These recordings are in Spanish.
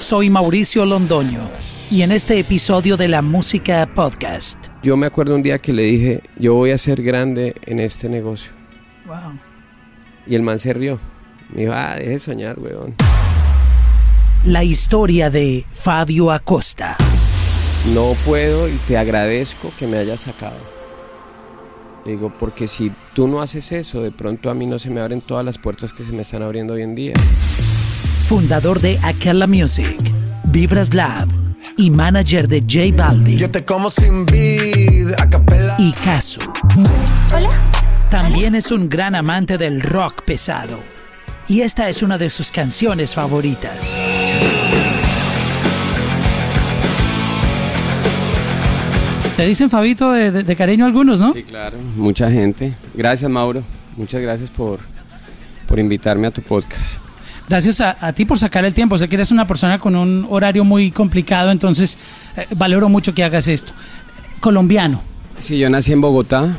Soy Mauricio Londoño y en este episodio de la Música Podcast. Yo me acuerdo un día que le dije, yo voy a ser grande en este negocio. Wow. Y el man se rió. Me dijo, ah, deje de soñar, weón. La historia de Fabio Acosta. No puedo y te agradezco que me hayas sacado. Le digo, porque si tú no haces eso, de pronto a mí no se me abren todas las puertas que se me están abriendo hoy en día. Fundador de Aquela Music, Vibras Lab y manager de J Balvin Yo te como sin vid, a capela. y Casu. Hola. También es un gran amante del rock pesado. Y esta es una de sus canciones favoritas. Te dicen Fabito de, de- de cariño algunos, ¿no? Sí, claro, mucha gente. Gracias, Mauro. Muchas gracias por, por invitarme a tu podcast. Gracias a, a ti por sacar el tiempo. Sé que eres una persona con un horario muy complicado, entonces eh, valoro mucho que hagas esto. Colombiano, Sí, yo nací en Bogotá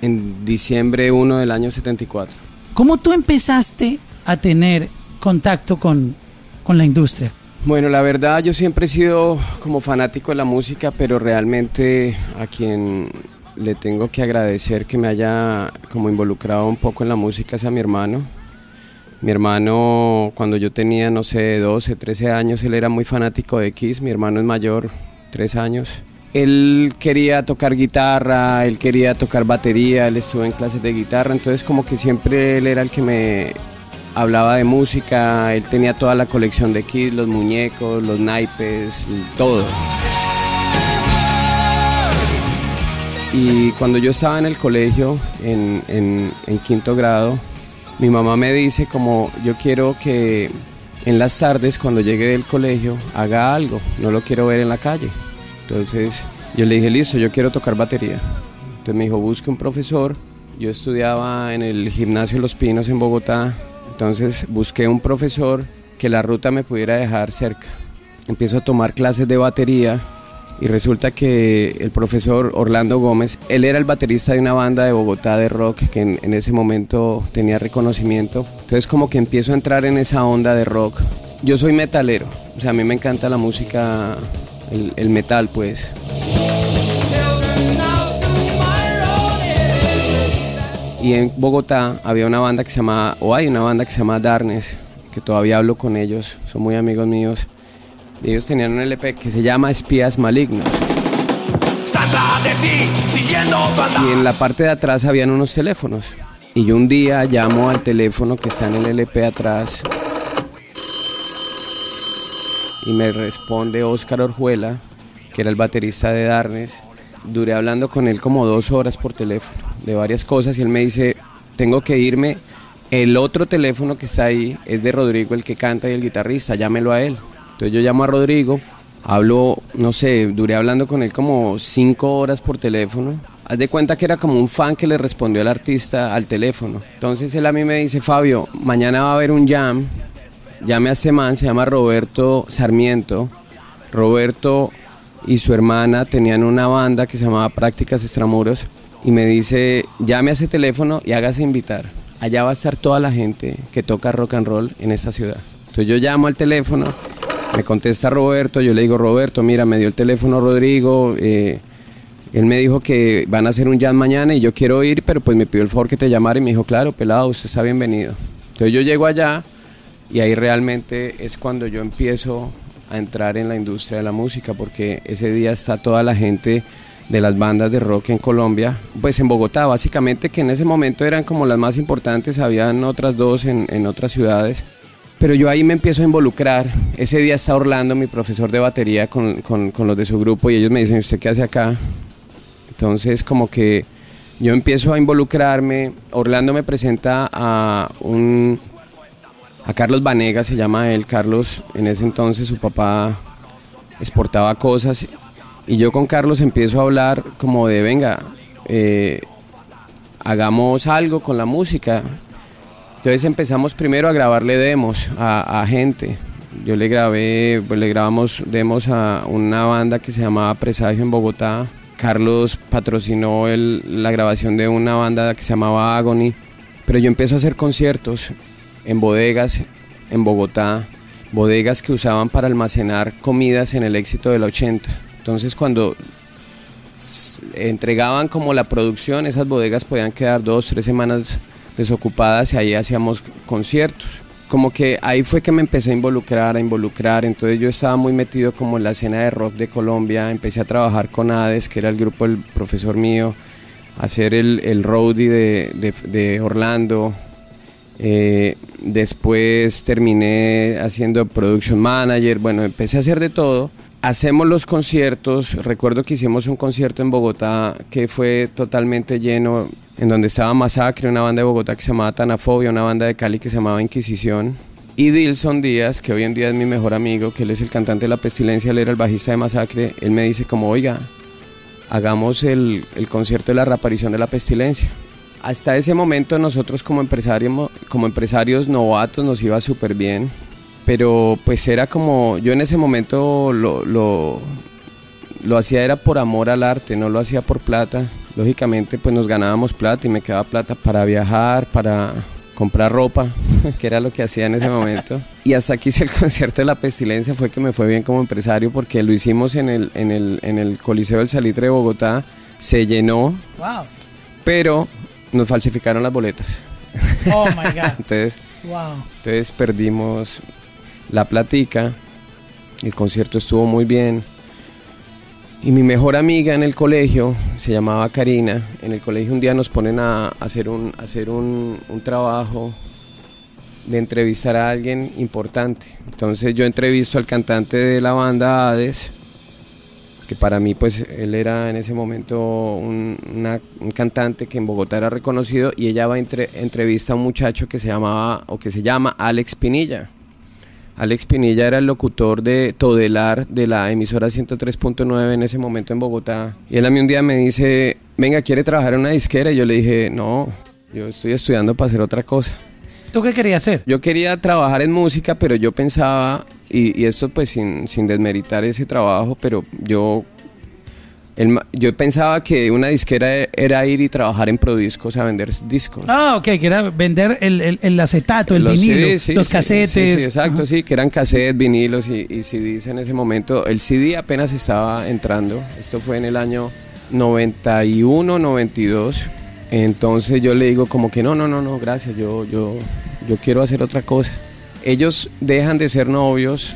en diciembre 1 del año 74. ¿cómo tú empezaste a tener contacto con, con la industria? Bueno, la verdad yo siempre he sido como fanático de la música, pero realmente a quien le tengo que agradecer que me haya como involucrado un poco en la música es a mi hermano. Mi hermano, cuando yo tenía, no sé, 12, 13 años, él era muy fanático de Kiss, mi hermano es mayor, 3 años. Él quería tocar guitarra, él quería tocar batería, él estuvo en clases de guitarra, entonces como que siempre él era el que me hablaba de música, él tenía toda la colección de Kiss, los muñecos, los naipes, todo. Y cuando yo estaba en el colegio, en, en- en quinto grado, mi mamá me dice como yo quiero que en las tardes cuando llegue del colegio haga algo, no lo quiero ver en la calle. Entonces yo le dije, listo, yo quiero tocar batería. Entonces me dijo, busque un profesor. Yo estudiaba en el gimnasio Los Pinos en Bogotá, entonces busqué un profesor que la ruta me pudiera dejar cerca. Empiezo a tomar clases de batería y resulta que el profesor Orlando Gómez, él era el baterista de una banda de Bogotá de rock que en, en ese momento tenía reconocimiento. Entonces como que empiezo a entrar en esa onda de rock. Yo soy metalero, o sea, a mí me encanta la música, el, el metal pues. Y en Bogotá había una banda que se llama, o hay una banda que se llama Darnes, que todavía hablo con ellos, son muy amigos míos. Ellos tenían un LP que se llama Espías Malignos. Y en la parte de atrás habían unos teléfonos. Y yo un día llamo al teléfono que está en el LP atrás. Y me responde Óscar Orjuela, que era el baterista de Darnes. Duré hablando con él como dos horas por teléfono de varias cosas y él me dice, tengo que irme. El otro teléfono que está ahí es de Rodrigo, el que canta y el guitarrista, llámelo a él. Entonces yo llamo a Rodrigo, hablo, no sé, duré hablando con él como cinco horas por teléfono. Haz de cuenta que era como un fan que le respondió al artista al teléfono. Entonces él a mí me dice, Fabio, mañana va a haber un jam, llame a este man, se llama Roberto Sarmiento. Roberto y su hermana tenían una banda que se llamaba Prácticas Extramuros y me dice, llame a ese teléfono y hágase invitar. Allá va a estar toda la gente que toca rock and roll en esta ciudad. Entonces yo llamo al teléfono, me contesta Roberto, yo le digo, Roberto, mira, me dio el teléfono Rodrigo, eh, él me dijo que van a hacer un jam mañana y yo quiero ir, pero pues me pidió el favor que te llamara y me dijo, claro, pelado, usted está bienvenido. Entonces yo llego allá y ahí realmente es cuando yo empiezo a entrar en la industria de la música, porque ese día está toda la gente de las bandas de rock en Colombia, pues en Bogotá básicamente, que en ese momento eran como las más importantes, habían otras dos en, en otras ciudades. Pero yo ahí me empiezo a involucrar. Ese día está Orlando, mi profesor de batería, con, con, con los de su grupo y ellos me dicen, ¿usted qué hace acá? Entonces como que yo empiezo a involucrarme. Orlando me presenta a un a Carlos Vanega, se llama él. Carlos, en ese entonces su papá exportaba cosas y yo con Carlos empiezo a hablar como de, venga, eh, hagamos algo con la música. Entonces empezamos primero a grabarle demos a, gente. Yo le grabé, pues le grabamos demos a una banda que se llamaba Presagio en Bogotá. Carlos patrocinó la grabación de una banda que se llamaba Agony. Pero yo empecé a hacer conciertos en bodegas en Bogotá, bodegas que usaban para almacenar comidas en el éxito del 80. Entonces cuando entregaban como la producción, esas bodegas podían quedar dos, tres semanas desocupadas y ahí hacíamos conciertos. Como que ahí fue que me empecé a involucrar, a involucrar, entonces yo estaba muy metido como en la escena de rock de Colombia, empecé a trabajar con Hades, que era el grupo del profesor mío, a hacer el, el roadie de, de- Orlando, eh, después terminé haciendo production manager, bueno, empecé a hacer de todo. Hacemos los conciertos, recuerdo que hicimos un concierto en Bogotá que fue totalmente lleno, en donde estaba Masacre, una banda de Bogotá que se llamaba Tanafobia, una banda de Cali que se llamaba Inquisición. Y Dilson Díaz, que hoy en día es mi mejor amigo, que él es el cantante de La Pestilencia, él era el bajista de Masacre, él me dice como, oiga, hagamos el, el concierto de la reaparición de la pestilencia. Hasta ese momento nosotros como empresarios, como empresarios novatos nos iba súper bien, pero pues era como, yo en ese momento lo, lo, lo hacía era por amor al arte, no lo hacía por plata. Lógicamente pues nos ganábamos plata y me quedaba plata para viajar, para comprar ropa, que era lo que hacía en ese momento. Y hasta aquí hice el concierto de la pestilencia, fue que me fue bien como empresario porque lo hicimos en el, en el, en el Coliseo del Salitre de Bogotá, se llenó, Wow. pero nos falsificaron las boletas. Oh my God. Entonces, Wow. entonces perdimos la platica, el concierto estuvo muy bien. Y mi mejor amiga en el colegio se llamaba Karina. En el colegio un día nos ponen a hacer un, hacer un, trabajo de entrevistar a alguien importante. Entonces yo entrevisto al cantante de la banda Hades, que para mí pues él era en ese momento un cantante que en Bogotá era reconocido y ella va a entre- entrevista a un muchacho que se llamaba o que se llama Alex Pinilla. Alex Pinilla era el locutor de Todelar de la emisora 103.9 en ese momento en Bogotá. Y él a mí un día me dice, venga, ¿quiere trabajar en una disquera? Y yo le dije, no, yo estoy estudiando para hacer otra cosa. ¿Tú qué querías hacer? Yo quería trabajar en música, pero yo pensaba, y, y esto pues sin, sin desmeritar ese trabajo, pero yo, el yo pensaba que una disquera era ir y trabajar en prodiscos a vender discos. Ah, ok, que era vender el, el, el acetato, el Los vinilo, CDs, sí, los sí, casetes. Sí, sí, exacto, Ajá. sí, que eran cassettes, vinilos y, y CDs en ese momento. El CD apenas estaba entrando. Esto fue en el año 91, 92. Entonces yo le digo como que no, no, no, no, gracias, yo, yo, yo quiero hacer otra cosa. Ellos dejan de ser novios,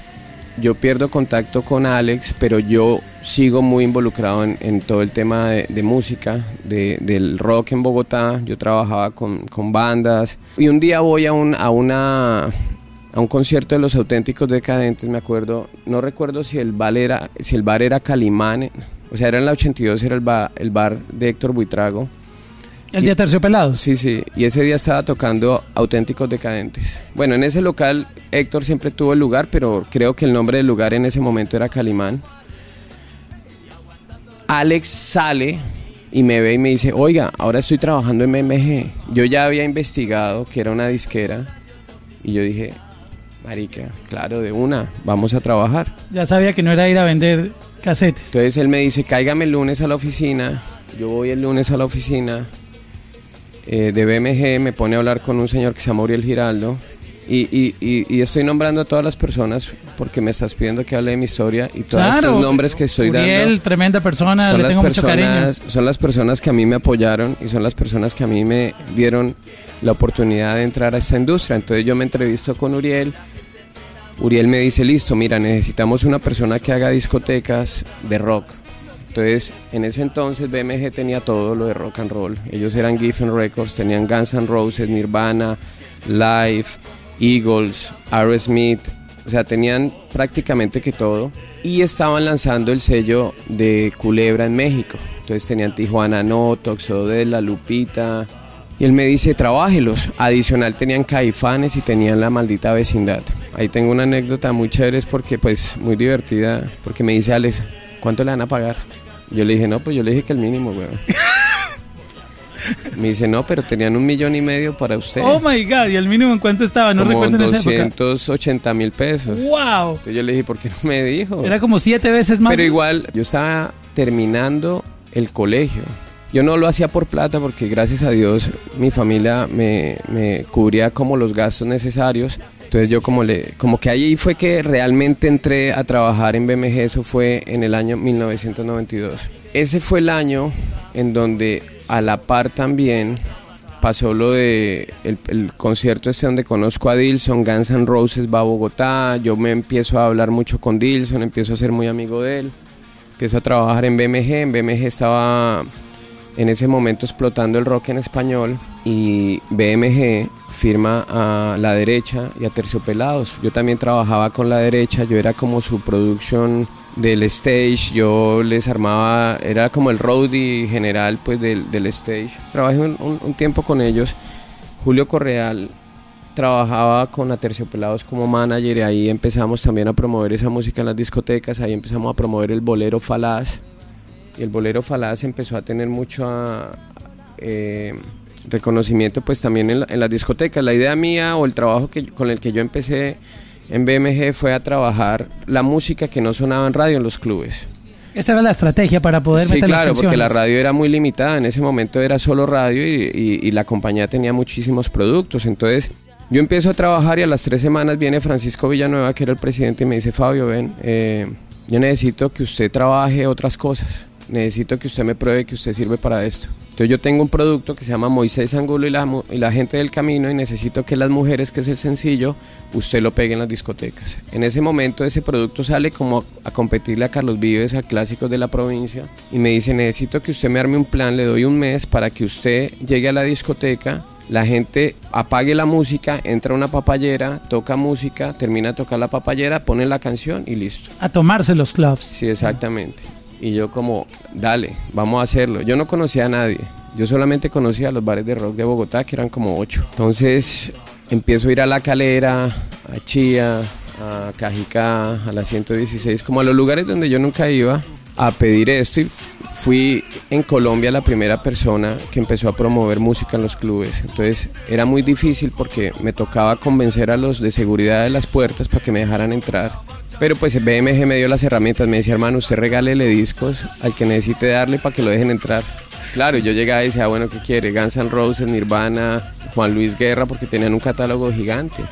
yo pierdo contacto con Alex, pero yo sigo muy involucrado en, todo el tema de, música, de- del rock en Bogotá. Yo trabajaba con, bandas y un día voy a, un, concierto de los auténticos decadentes, me acuerdo, no recuerdo si el bar era, bar Calimán, o sea, era en la 82, era el, ba- el bar de Héctor Buitrago. El día terciopelados. Sí, sí, y ese día estaba tocando Auténticos Decadentes. Bueno, en ese local Héctor siempre tuvo el lugar, pero creo que el nombre del lugar en ese momento era Calimán. Alex sale y me ve y me dice, oiga, ahora estoy trabajando en MMG. Yo ya había investigado que era una disquera y yo dije, marica, claro, de una, vamos a trabajar. Ya sabía que no era ir a vender casetes. Entonces él me dice, cáigame el lunes a la oficina. Yo voy el lunes a la oficina eh, de BMG, me pone a hablar con un señor que se llama Uriel Giraldo. Y, y- y- y estoy nombrando a todas las personas porque me estás pidiendo que hable de mi historia y todos Claro. estos nombres que estoy Uriel, dando tremenda persona, son le tengo mucho cariño. son las personas que a mí me apoyaron y son las personas que a mí me dieron la oportunidad de entrar a esta industria entonces yo me entrevisto con Uriel Uriel me dice listo mira necesitamos una persona que haga discotecas de rock Entonces, en ese entonces BMG tenía todo lo de rock and roll. Ellos eran Giffen Records, tenían Guns N' Roses, Nirvana, Live, Eagles, Aerosmith, o sea, tenían prácticamente que todo. Y estaban lanzando el sello de Culebra en México. Entonces tenían Tijuana No, de La Lupita. Y él me dice, trabájelos. Adicional tenían Caifanes y tenían La Maldita Vecindad. Ahí tengo una anécdota muy chévere, porque pues muy divertida, porque me dice Alex, ¿cuánto le van a pagar? Yo le dije, no, pues yo le dije que el mínimo, weón. Me dice, no, pero tenían un millón y medio para usted. Oh my God, ¿y el mínimo en cuánto estaba? No como recuerdo en esa 280 mil pesos. ¡Wow! Entonces yo le dije, ¿por qué no me dijo? Era como siete veces más. Pero igual, yo estaba terminando el colegio. Yo no lo hacía por plata porque gracias a Dios mi familia me, me cubría como los gastos necesarios. Entonces yo como le, como que ahí fue que realmente entré a trabajar en BMG, eso fue en el año 1992. Ese fue el año en donde a la par también pasó lo de el, concierto este donde conozco a Dilson, Guns N' Roses va a Bogotá, yo me empiezo a hablar mucho con Dilson, empiezo a ser muy amigo de él, empiezo a trabajar en BMG, en BMG estaba en ese momento explotando el rock en español y BMG firma a La Derecha y a Terciopelados. Yo también trabajaba con La Derecha, yo era como su producción del stage, yo les armaba, era como el roadie general pues del, stage. Trabajé un, tiempo con ellos. Julio Correal trabajaba con Aterciopelados como manager y ahí empezamos también a promover esa música en las discotecas, ahí empezamos a promover el bolero falaz y el bolero falaz empezó a tener mucho eh, reconocimiento pues también en, en, las discotecas. La idea mía o el trabajo que, con el que yo empecé en BMG fue a trabajar la música que no sonaba en radio en los clubes. Esa era la estrategia para poder sí, meter claro, las porque la radio era muy limitada. En ese momento era solo radio y, la compañía tenía muchísimos productos. Entonces yo empiezo a trabajar y a las tres semanas viene Francisco Villanueva, que era el presidente, y me dice, Fabio, ven, eh, yo necesito que usted trabaje otras cosas. Necesito que usted me pruebe que usted sirve para esto. Entonces yo tengo un producto que se llama Moisés Angulo y la, y la gente del camino y necesito que las mujeres, que es el sencillo, usted lo pegue en las discotecas. En ese momento ese producto sale como a, competirle a Carlos Vives, a clásicos de la provincia, y me dice, necesito que usted me arme un plan, le doy un mes para que usted llegue a la discoteca, la gente apague la música, entra una papayera, toca música, termina de tocar la papayera, pone la canción y listo. A tomarse los clubs. Sí, exactamente. Y yo como, dale, vamos a hacerlo. Yo no conocía a nadie. Yo solamente conocía los bares de rock de Bogotá, que eran como ocho. Entonces empiezo a ir a La Calera, a Chía, a Cajicá, a la 116, como a los lugares donde yo nunca iba a pedir esto y fui en Colombia la primera persona que empezó a promover música en los clubes. Entonces era muy difícil porque me tocaba convencer a los de seguridad de las puertas para que me dejaran entrar. Pero pues BMG me dio las herramientas, me decía, hermano, usted regálele discos al que necesite darle para que lo dejen entrar. Claro, yo llegaba y decía, bueno, ¿qué quiere? Guns N' Roses, Nirvana, Juan Luis Guerra, porque tenían un catálogo gigante.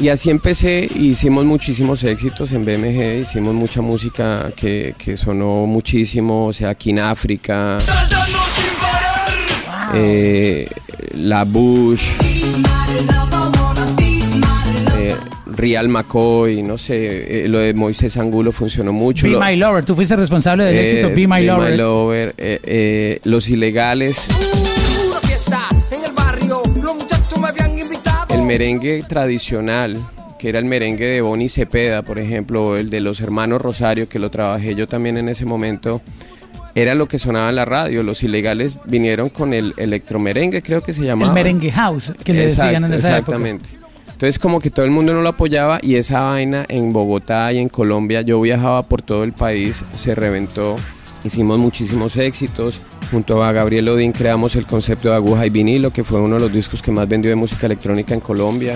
Y así empecé, hicimos muchísimos éxitos en BMG, hicimos mucha música que, que sonó muchísimo, o sea, aquí en África, eh, La Bush. Real McCoy, no sé, eh, lo de Moisés Angulo funcionó mucho. Be My Lover, tú fuiste responsable del eh, éxito Be My Lover. My Lover eh, los ilegales. El merengue tradicional, que era el merengue de Bonnie Cepeda, por ejemplo, o el de los hermanos Rosario, que lo trabajé yo también en ese momento era lo que sonaba en la radio. Los ilegales vinieron con el electromerengue, creo que se llamaba. El merengue house, que le decían en esa exactamente. Entonces como que todo el mundo no lo apoyaba y esa vaina en Bogotá y en Colombia, yo viajaba por todo el país, se reventó. Hicimos muchísimos éxitos. Junto a Gabriel Odín creamos el concepto de aguja y vinilo, que fue uno de los discos que más vendió de música electrónica en Colombia.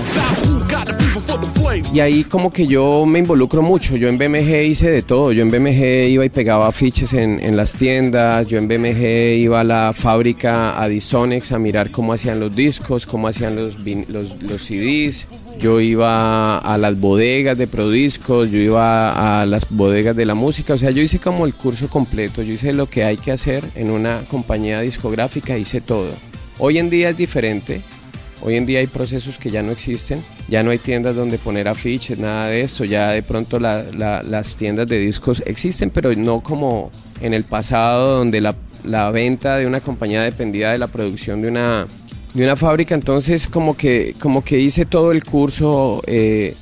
Y ahí como que yo me involucro mucho. Yo en BMG hice de todo. Yo en BMG iba y pegaba afiches en, las tiendas. Yo en BMG iba a la fábrica Adisonex a mirar cómo hacían los discos, cómo hacían los, los, los CDs. Yo iba a las bodegas de Prodiscos, yo iba a las bodegas de la música, o sea, yo hice como el curso completo, yo hice lo que hay que hacer en una compañía discográfica, hice todo. Hoy en día es diferente, Hoy en día hay procesos que ya no existen, ya no hay tiendas donde poner afiches, nada de eso, ya de pronto la- la- las tiendas de discos existen, pero no como en el pasado donde la, la venta de una compañía dependía de la producción de una, de una fábrica, entonces como que, como que hice todo el curso. eh,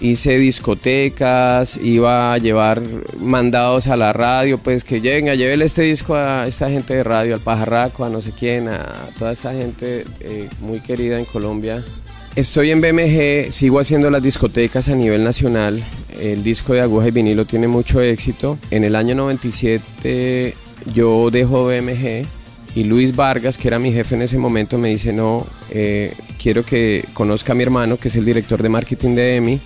hice discotecas, iba a llevar mandados a la radio, pues que lleguen, llévele este disco a esta gente de radio, al pajarraco, a no sé quién, a toda esta gente eh, muy querida en Colombia. Estoy en BMG, sigo haciendo las discotecas a nivel nacional. El disco de aguja y vinilo tiene mucho éxito. En el año 97 yo dejo BMG y Luis Vargas, que era mi jefe en ese momento, me dice, no, eh, quiero que conozca a mi hermano, que es el director de marketing de EMI.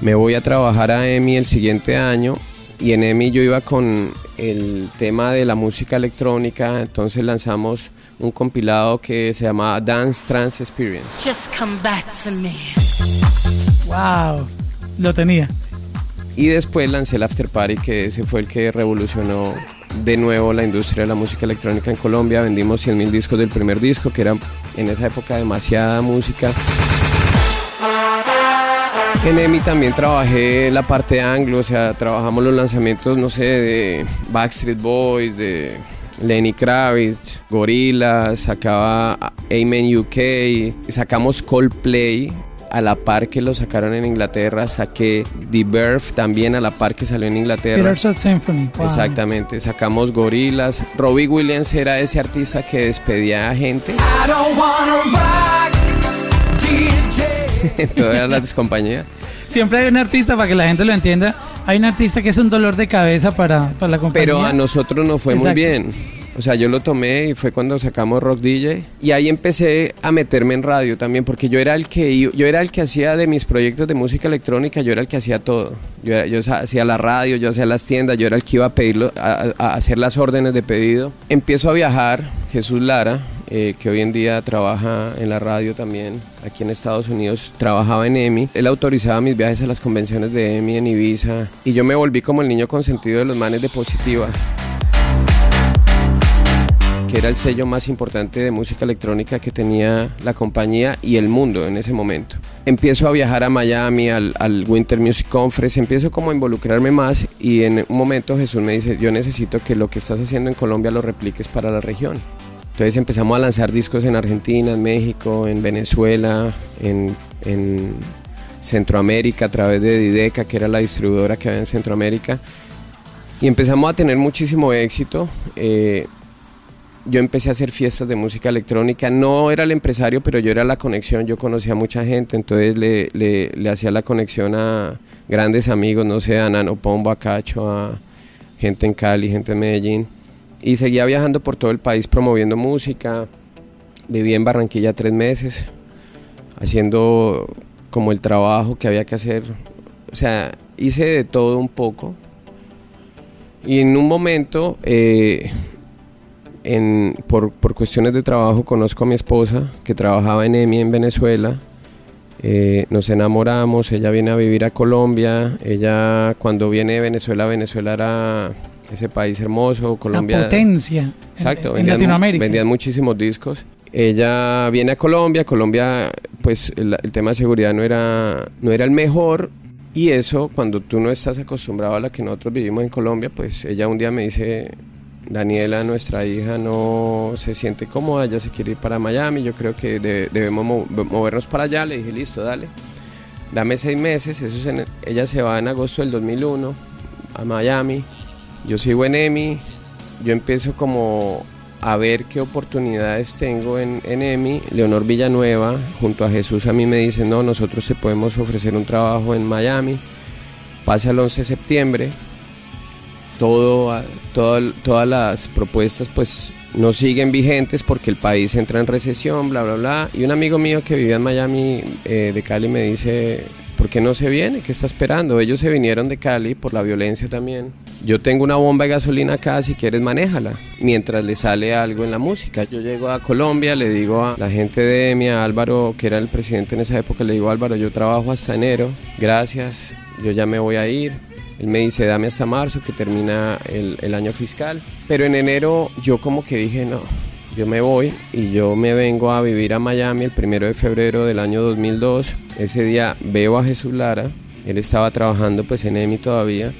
Me voy a trabajar a EMI el siguiente año y en EMI yo iba con el tema de la música electrónica, entonces lanzamos un compilado que se llamaba Dance Trance Experience. Just come back to me. Wow. Lo tenía. Y después lancé el After Party, que ese fue el que revolucionó de nuevo la industria de la música electrónica en Colombia. Vendimos 100.000 discos del primer disco, que era en esa época demasiada música. En EMI también trabajé la parte anglo, o sea, trabajamos los lanzamientos, no sé, de Backstreet Boys, de Lenny Kravitz, Gorillaz, sacaba Amen UK, sacamos Coldplay a la par que lo sacaron en Inglaterra, saqué The Birth también a la par que salió en Inglaterra. Symphony. Wow. Exactamente, sacamos Gorillaz. Robbie Williams era ese artista que despedía a gente I don't wanna rock. en todas las compañías. Siempre hay un artista, para que la gente lo entienda, hay un artista que es un dolor de cabeza para, para la compañía. Pero a nosotros nos fue muy bien. O sea, yo lo tomé y fue cuando sacamos Rock DJ y ahí empecé a meterme en radio también porque yo era el que yo era el que hacía de mis proyectos de música electrónica, yo era el que hacía todo. Yo, yo hacía la radio, yo hacía las tiendas, yo era el que iba a pedirlo a- a hacer las órdenes de pedido. Empiezo a viajar, Jesús Lara, eh, que hoy en día trabaja en la radio también aquí en Estados Unidos, trabajaba en EMI. Él autorizaba mis viajes a las convenciones de EMI en Ibiza y yo me volví como el niño consentido de los manes de Positiva que era el sello más importante de música electrónica que tenía la compañía y el mundo en ese momento. Empiezo a viajar a Miami, al, Winter Music Conference, empiezo como a involucrarme más y en un momento Jesús me dice, yo necesito que lo que estás haciendo en Colombia lo repliques para la región. Entonces empezamos a lanzar discos en Argentina, en México, en Venezuela, en, en Centroamérica a través de Dideca, que era la distribuidora que había en Centroamérica. Y empezamos a tener muchísimo éxito. eh, yo empecé a hacer fiestas de música electrónica. No era el empresario, pero yo era la conexión. Yo conocía a mucha gente, entonces le, hacía la conexión a grandes amigos, no sé, a Nano Pombo, a Cacho, a gente en Cali, gente en Medellín. Y seguía viajando por todo el país promoviendo música. Viví en Barranquilla tres meses, haciendo como el trabajo que había que hacer. O sea, hice de todo un poco. Y en un momento, eh, en- por, por cuestiones de trabajo, conozco a mi esposa que trabajaba en EMI en Venezuela. Eh, nos enamoramos, ella viene a vivir a Colombia. Ella, cuando viene de Venezuela, Venezuela era ese país hermoso. Colombia. La potencia. Exacto, en, en vendían, Latinoamérica. vendían muchísimos discos. Ella viene a Colombia, Colombia, pues el, el tema de seguridad no era, no era el mejor y eso, cuando tú no estás acostumbrado a lo que nosotros vivimos en Colombia, pues ella un día me dice, Daniela, nuestra hija no se siente cómoda, ella se quiere ir para Miami, yo creo que de- debemos mo- movernos para allá, le dije, listo, dale, dame seis meses, eso es en- ella se va en agosto del 2001 a Miami, yo sigo en EMI, yo empiezo como a ver qué oportunidades tengo en, en EMI. Leonor Villanueva, junto a Jesús, a mí me dice, no, nosotros te podemos ofrecer un trabajo en Miami. Pasa el 11 de septiembre, todo, todas las propuestas pues no siguen vigentes porque el país entra en recesión, bla, bla, bla. Y un amigo mío que vivía en Miami, eh, de Cali, me dice, ¿por qué no se viene? ¿Qué está esperando? Ellos se vinieron de Cali por la violencia también. Yo tengo una bomba de gasolina acá, si quieres manéjala, mientras le sale algo en la música. Yo llego a Colombia, le digo a la gente de EMI, a Álvaro, que era el presidente en esa época, le digo, Álvaro, yo trabajo hasta enero, gracias, yo ya me voy a ir. Él me dice, dame hasta marzo, que termina el, año fiscal. Pero en enero yo como que dije, no, yo me voy y yo me vengo a vivir a Miami el primero de febrero del año 2002. Ese día veo a Jesús Lara, él estaba trabajando pues en EMI todavía.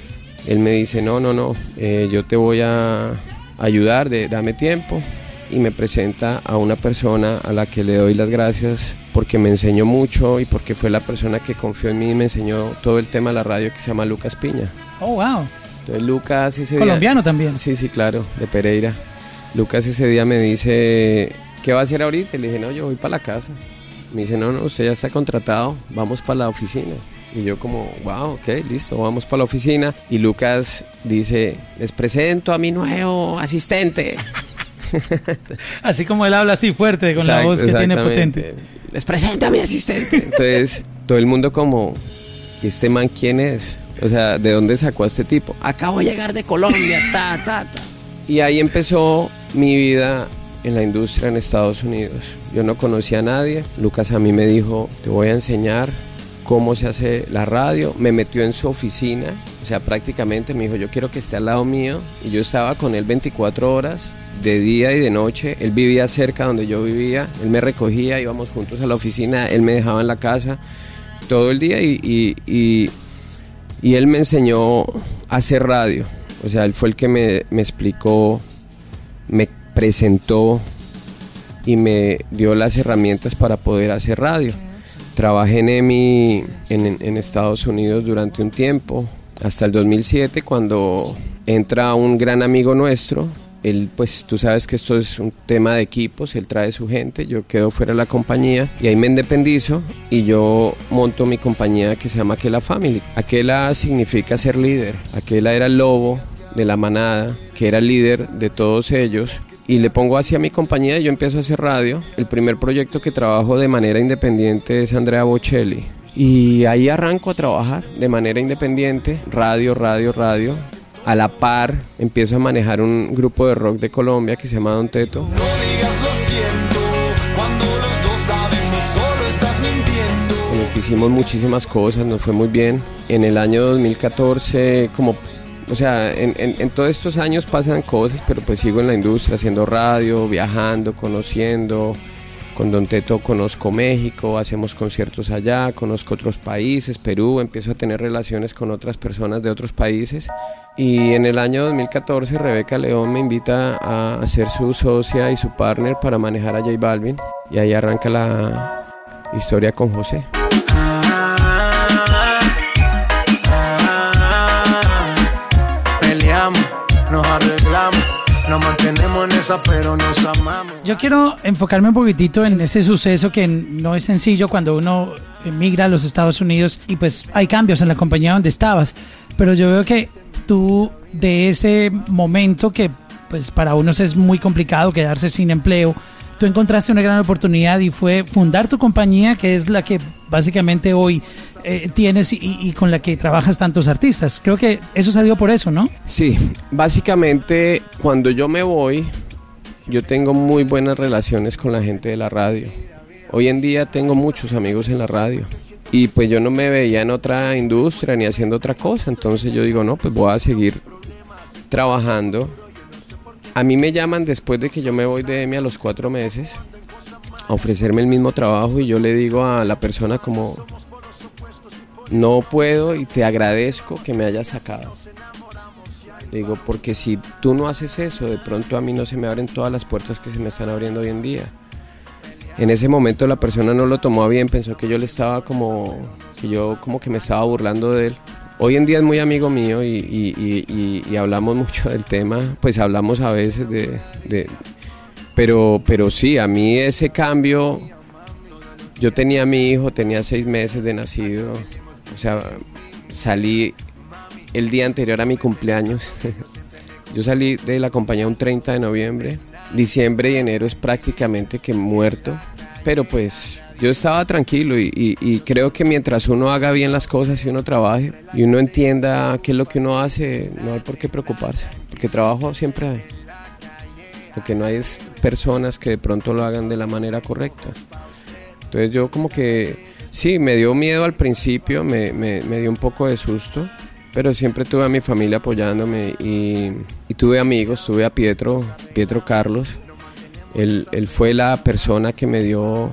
Él me dice, no, no, no, eh, yo te voy a ayudar, dame tiempo. Y me presenta a una persona a la que le doy las gracias porque me enseñó mucho y porque fue la persona que confió en mí y me enseñó todo el tema de la radio que se llama Lucas Piña. Oh, wow. Entonces Lucas ese día- Colombiano también. Sí, sí, claro, de Pereira. Lucas ese día me dice, ¿qué va a hacer ahorita? Y le dije, no, yo voy para la casa. Me dice, no, no, usted ya está contratado, vamos para la oficina. Y yo como, wow, ok, listo, vamos para la oficina. Y Lucas dice, les presento a mi nuevo asistente. Así como él habla así fuerte, con la voz que tiene potente. Les presento a mi asistente. Entonces, todo el mundo como, ¿y este man quién es? O sea, ¿de dónde sacó a este tipo? Acabo de llegar de Colombia, ta, ta, ta. Y ahí empezó mi vida en la industria en Estados Unidos. Yo no conocía a nadie. Lucas a mí me dijo, te voy a enseñar cómo se hace la radio. Me metió en su oficina, o sea, prácticamente me dijo, yo quiero que esté al lado mío. Y yo estaba con él 24 horas, de día y de noche. Él vivía cerca donde yo vivía, él me recogía, íbamos juntos a la oficina, él me dejaba en la casa todo el día y, y- y- él me enseñó a hacer radio. O sea, él fue el que me, me explicó, me presentó y me dio las herramientas para poder hacer radio. Trabajé en EMI en, Estados Unidos durante un tiempo, hasta el 2007, cuando entra un gran amigo nuestro. Él, pues tú sabes que esto es un tema de equipos, él trae su gente, yo quedo fuera de la compañía y ahí me independizo y yo monto mi compañía que se llama Aquela Family. Aquela significa ser líder, Aquela era el lobo de la manada, que era el líder de todos ellos y le pongo hacia mi compañía y yo empiezo a hacer radio. El primer proyecto que trabajo de manera independiente es Andrea Bocelli. Y ahí arranco a trabajar de manera independiente, radio, radio, radio. A la par empiezo a manejar un grupo de rock de Colombia que se llama Don Teto. No digas lo siento cuando los dos sabemos solo estás mintiendo. en el que hicimos muchísimas cosas, nos fue muy bien. En el año 2014, como, o sea, en, en- todos estos años pasan cosas, pero pues sigo en la industria, haciendo radio, viajando, conociendo. Con Don Teto conozco México, hacemos conciertos allá, conozco otros países, Perú, empiezo a tener relaciones con otras personas de otros países. Y en el año 2014 Rebeca León me invita a ser su socia y su partner para manejar a J Balvin. Y ahí arranca la historia con José. Nos mantenemos en esa, pero nos amamos. Yo quiero enfocarme un poquitito en ese suceso que no es sencillo cuando uno emigra a los Estados Unidos y pues hay cambios en la compañía donde estabas. Pero yo veo que tú de ese momento que pues para unos es muy complicado quedarse sin empleo, tú encontraste una gran oportunidad y fue fundar tu compañía que es la que básicamente hoy eh, tienes y, y con la que trabajas tantos artistas. Creo que eso salió por eso, ¿no? Sí, básicamente cuando yo me voy, yo tengo muy buenas relaciones con la gente de la radio. Hoy en día tengo muchos amigos en la radio y pues yo no me veía en otra industria ni haciendo otra cosa, entonces yo digo, no, pues voy a seguir trabajando. A mí me llaman después de que yo me voy de EMI a los cuatro meses a ofrecerme el mismo trabajo y yo le digo a la persona como, no puedo y te agradezco que me hayas sacado. Digo, porque si tú no haces eso, de pronto a mí no se me abren todas las puertas que se me están abriendo hoy en día. En ese momento la persona no lo tomó bien, pensó que yo le estaba como, que yo como que me estaba burlando de él. Hoy en día es muy amigo mío y- y- y hablamos mucho del tema, pues hablamos a veces de, de- pero, pero sí, a mí ese cambio, yo tenía a mi hijo, tenía seis meses de nacido, o sea, salí el día anterior a mi cumpleaños. Yo salí de la compañía un 30 de noviembre. Diciembre y enero es prácticamente que muerto. Pero pues yo estaba tranquilo y, y- y creo que mientras uno haga bien las cosas y uno trabaje y uno entienda qué es lo que uno hace, no hay por qué preocuparse. Porque trabajo siempre hay. Lo que no hay es personas que de pronto lo hagan de la manera correcta. Entonces yo como que sí, me dio miedo al principio, me, me- dio un poco de susto, pero siempre tuve a mi familia apoyándome y, y tuve amigos, tuve a Pietro, Pietro Carlos, Él, él fue la persona que me dio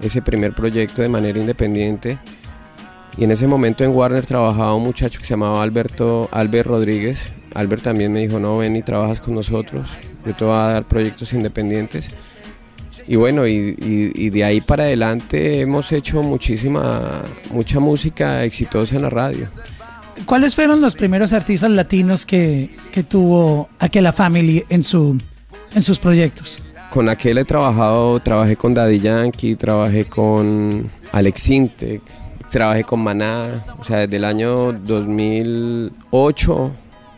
ese primer proyecto de manera independiente. Y en ese momento en Warner trabajaba un muchacho que se llamaba Alberto Albert Rodríguez. Albert también me dijo, no, ven y trabajas con nosotros, yo te voy a dar proyectos independientes. Y bueno, y, y- y de ahí para adelante hemos hecho muchísima, mucha música exitosa en la radio. ¿Cuáles fueron los primeros artistas latinos que, que tuvo Aquela Family en, su, en sus proyectos? Con aquel he trabajado, trabajé con Daddy Yankee, trabajé con Alex Intec, trabajé con Maná, o sea, desde el año 2008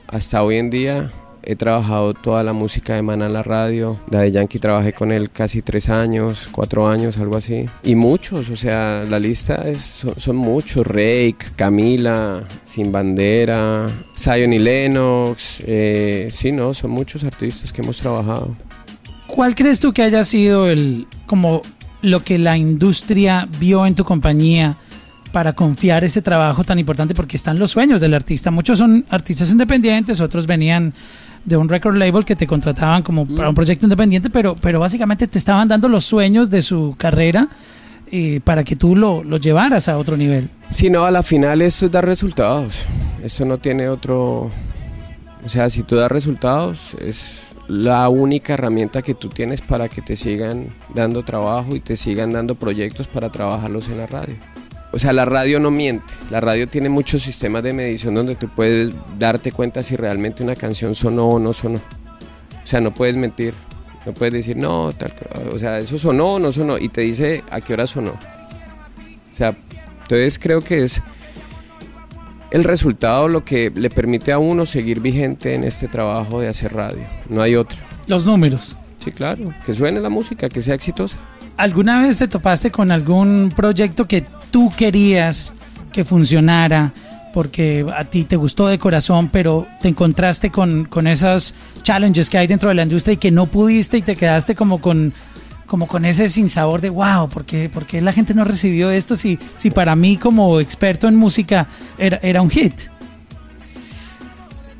hasta hoy en día he trabajado toda la música de Maná la radio. Daddy Yankee trabajé con él casi tres años, cuatro años, algo así. Y muchos, o sea, la lista es, son, son muchos. Rake, Camila, Sin Bandera, Zion y Lennox. eh, sí, no, son muchos artistas que hemos trabajado. ¿Cuál crees tú que haya sido el como lo que la industria vio en tu compañía para confiar ese trabajo tan importante? Porque están los sueños del artista. Muchos son artistas independientes, otros venían de un record label que te contrataban como para un proyecto independiente, pero, pero básicamente te estaban dando los sueños de su carrera eh, para que tú lo, lo llevaras a otro nivel. Si no, a la final esto es dar resultados. Esto no tiene otro... O sea, si tú das resultados, es la única herramienta que tú tienes para que te sigan dando trabajo y te sigan dando proyectos para trabajarlos en la radio. O sea, la radio no miente. La radio tiene muchos sistemas de medición donde tú puedes darte cuenta si realmente una canción sonó o no sonó. O sea, no puedes mentir. No puedes decir, no, tal, o sea, eso sonó o no sonó. Y te dice a qué hora sonó. O sea, entonces creo que es el resultado lo que le permite a uno seguir vigente en este trabajo de hacer radio. No hay otro. Los números. Sí, claro. Que suene la música, que sea exitosa. ¿Alguna vez te topaste con algún proyecto que tú querías que funcionara porque a ti te gustó de corazón, pero te encontraste con, con esas challenges que hay dentro de la industria y que no pudiste y te quedaste como con, como con ese sinsabor de wow, ¿por qué, por qué la gente no recibió esto si, si para mí como experto en música era, era un hit?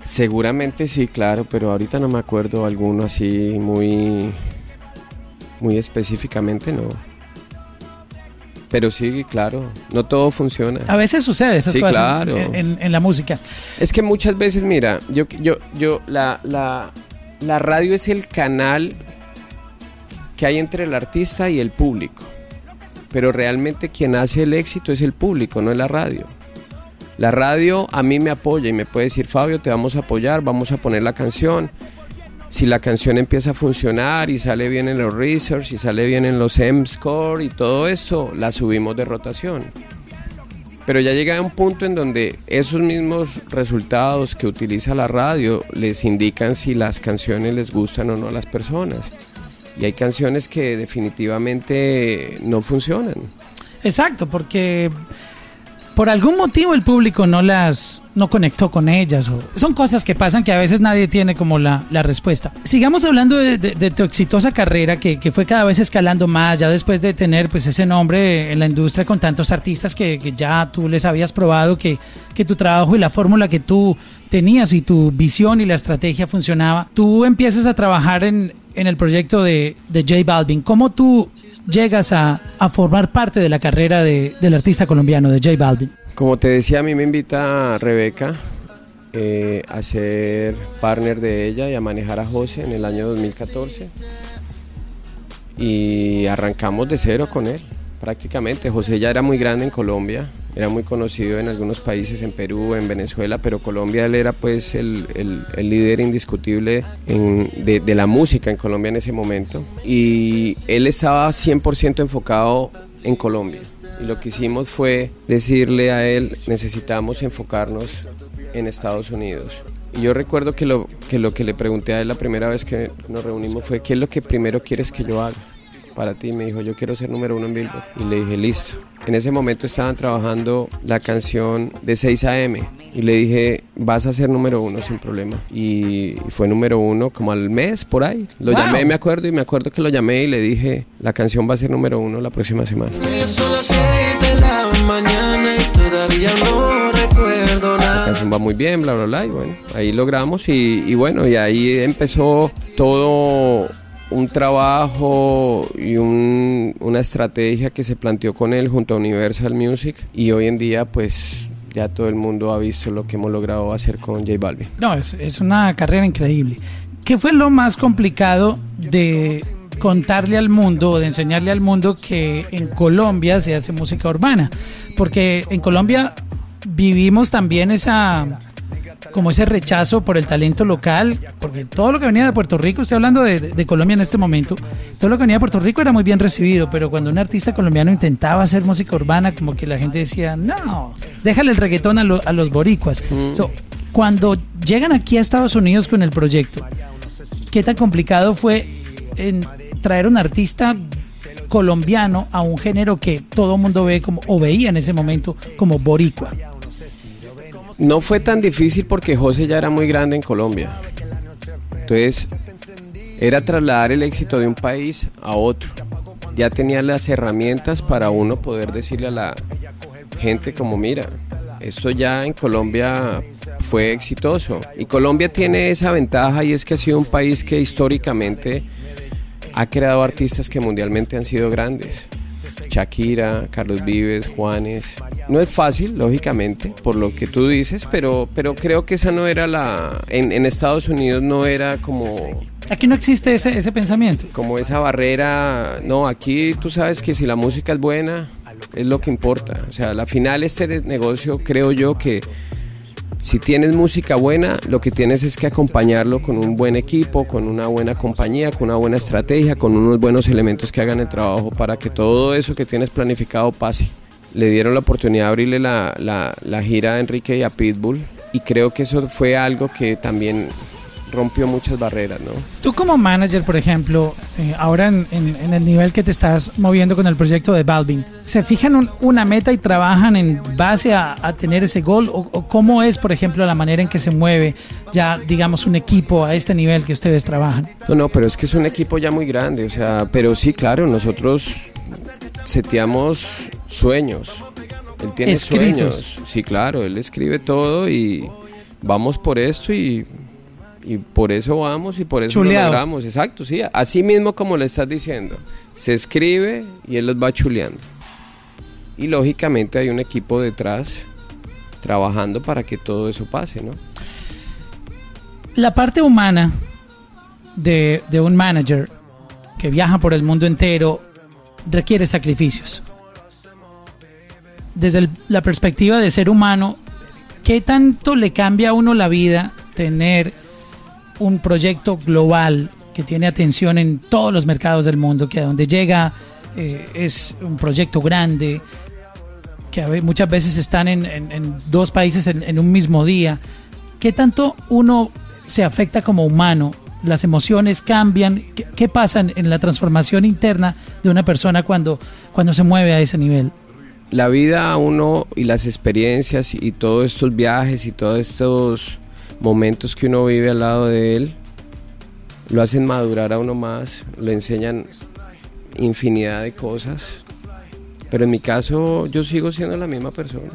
Seguramente sí, claro, pero ahorita no me acuerdo alguno así muy, muy específicamente, no. Pero sí, claro, no todo funciona. A veces sucede esas Sí, cosas claro. en- en- en la música. Es que muchas veces, mira, yo, yo, yo, la, la, la radio es el canal que hay entre el artista y el público. Pero realmente quien hace el éxito es el público, no es la radio. La radio a mí me apoya y me puede decir, Fabio, te vamos a apoyar, vamos a poner la canción. Si la canción empieza a funcionar y sale bien en los research y sale bien en los M-Score y todo esto, la subimos de rotación. Pero ya llega a un punto en donde esos mismos resultados que utiliza la radio les indican si las canciones les gustan o no a las personas. Y hay canciones que definitivamente no funcionan. Exacto, porque por algún motivo el público no las no conectó con ellas. son cosas que pasan que a veces nadie tiene como la, la respuesta. Sigamos hablando de, de- de tu exitosa carrera que, que fue cada vez escalando más, ya después de tener pues ese nombre en la industria con tantos artistas que, que ya tú les habías probado que, que tu trabajo y la fórmula que tú tenías y tu visión y la estrategia funcionaba. Tú empiezas a trabajar en, en el proyecto de, de J Balvin. ¿Cómo tú llegas a, a formar parte de la carrera de- del artista colombiano de J Balvin? Como te decía, a mí me invita Rebeca eh, a ser partner de ella y a manejar a José en el año 2014. Y arrancamos de cero con él, prácticamente. José ya era muy grande en Colombia, era muy conocido en algunos países, en Perú, en Venezuela, pero Colombia él era pues el, el- líder indiscutible en- de, de la música en Colombia en ese momento. Y él estaba 100% enfocado en Colombia. Y lo que hicimos fue decirle a él, necesitamos enfocarnos en Estados Unidos. Y yo recuerdo que lo, que lo que le pregunté a él la primera vez que nos reunimos fue, ¿qué es lo que primero quieres que yo haga para ti? Me dijo, yo quiero ser número uno en Billboard. Y le dije, listo. En ese momento estaban trabajando la canción de 6 AM. Y le dije, vas a ser número uno sin problema. Y fue número uno como al mes, por ahí. Lo Wow. llamé, me acuerdo, y me acuerdo que lo llamé y le dije, la canción va a ser número uno la próxima semana. La mañana y todavía no recuerdo la nada. canción va muy bien, bla, bla, bla, y bueno, ahí logramos y, y bueno, y ahí empezó todo un trabajo y un- una estrategia que se planteó con él junto a Universal Music y hoy en día pues ya todo el mundo ha visto lo que hemos logrado hacer con J Balvin. No, es, es una carrera increíble. ¿Qué fue lo más complicado de contarle al mundo o de enseñarle al mundo que en Colombia se hace música urbana? Porque en Colombia vivimos también esa como ese rechazo por el talento local, porque todo lo que venía de Puerto Rico, estoy hablando de, de Colombia en este momento, todo lo que venía de Puerto Rico era muy bien recibido, pero cuando un artista colombiano intentaba hacer música urbana, como que la gente decía, no, déjale el reggaetón a, lo- a los boricuas. So, cuando llegan aquí a Estados Unidos con el proyecto, ¿qué tan complicado fue en traer un artista colombiano a un género que todo el mundo ve como, o veía en ese momento como boricua? No fue tan difícil porque José ya era muy grande en Colombia. Entonces, era trasladar el éxito de un país a otro. Ya tenía las herramientas para uno poder decirle a la gente como, mira, esto ya en Colombia fue exitoso. Y Colombia tiene esa ventaja y es que ha sido un país que históricamente ha creado artistas que mundialmente han sido grandes. Shakira, Carlos Vives, Juanes. No es fácil, lógicamente, por lo que tú dices, pero, pero creo que esa no era la... En, en Estados Unidos no era como, Aquí no existe ese, ese pensamiento. como esa barrera. No, aquí tú sabes que si la música es buena, es lo que importa. O sea, al final este negocio creo yo que si tienes música buena, lo que tienes es que acompañarlo con un buen equipo, con una buena compañía, con una buena estrategia, con unos buenos elementos que hagan el trabajo para que todo eso que tienes planificado pase. Le dieron la oportunidad de abrirle la, la- gira a Enrique y a Pitbull y creo que eso fue algo que también rompió muchas barreras, ¿no? Tú como manager, por ejemplo, eh, ahora en, en- en el nivel que te estás moviendo con el proyecto de Balvin, ¿se fijan un- una meta y trabajan en base a, a tener ese gol? O, o cómo es, por ejemplo, la manera en que se mueve ya, digamos, un equipo a este nivel que ustedes trabajan? No, no, pero es que es un equipo ya muy grande, o sea, pero sí, claro, nosotros seteamos sueños. Él tiene Escritos. sueños. Sí, claro, él escribe todo y vamos por esto y, y por eso vamos y por eso lo logramos. Exacto, sí, así mismo como le estás diciendo. Se escribe y él los va chuleando. Y lógicamente hay un equipo detrás trabajando para que todo eso pase, ¿no? La parte humana de, de un manager que viaja por el mundo entero requiere sacrificios. Desde el- la perspectiva de ser humano, ¿qué tanto le cambia a uno la vida tener un proyecto global que tiene atención en todos los mercados del mundo, que a donde llega eh, es un proyecto grande, que muchas veces están en, dos países en, un mismo día? ¿Qué tanto uno se afecta como humano? ¿Las emociones cambian? ¿Qué, qué pasa en, en la transformación interna de una persona cuando, cuando se mueve a ese nivel? la vida a uno y las experiencias y todos estos viajes y todos estos momentos que uno vive al lado de él lo hacen madurar a uno más, le enseñan infinidad de cosas. Pero en mi caso yo sigo siendo la misma persona.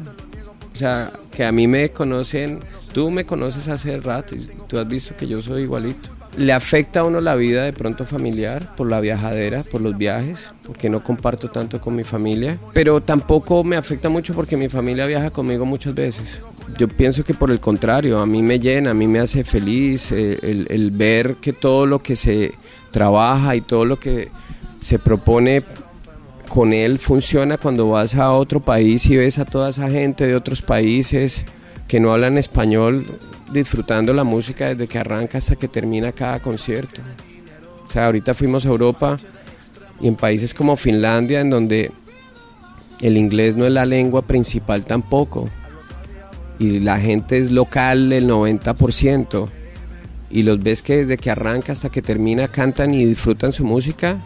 O sea, que a mí me conocen, tú me conoces hace rato y tú has visto que yo soy igualito. Le afecta a uno la vida de pronto familiar por la viajadera, por los viajes, porque no comparto tanto con mi familia, pero tampoco me afecta mucho porque mi familia viaja conmigo muchas veces. Yo pienso que por el contrario, a mí me llena, a mí me hace feliz eh, el, el ver que todo lo que se trabaja y todo lo que se propone con él funciona cuando vas a otro país y ves a toda esa gente de otros países que no hablan español disfrutando la música desde que arranca hasta que termina cada concierto. O sea, ahorita fuimos a Europa y en países como Finlandia en donde el inglés no es la lengua principal tampoco y la gente es local el 90% y los ves que desde que arranca hasta que termina cantan y disfrutan su música,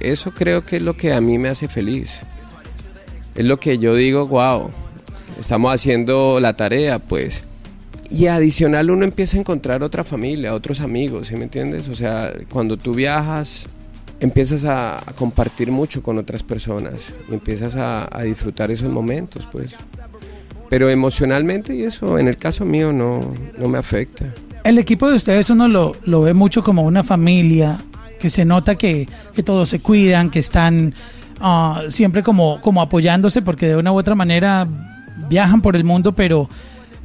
eso creo que es lo que a mí me hace feliz. Es lo que yo digo, wow, estamos haciendo la tarea, pues. Y adicional uno empieza a encontrar otra familia, otros amigos, ¿sí me entiendes? O sea, cuando tú viajas, empiezas a, compartir mucho con otras personas y empiezas a disfrutar esos momentos, pues. Pero emocionalmente y eso, en el caso mío, no, no me afecta. El equipo de ustedes uno lo, lo ve mucho como una familia que se nota que, que todos se cuidan, que están ah, siempre como, como apoyándose, porque de una u otra manera viajan por el mundo, pero,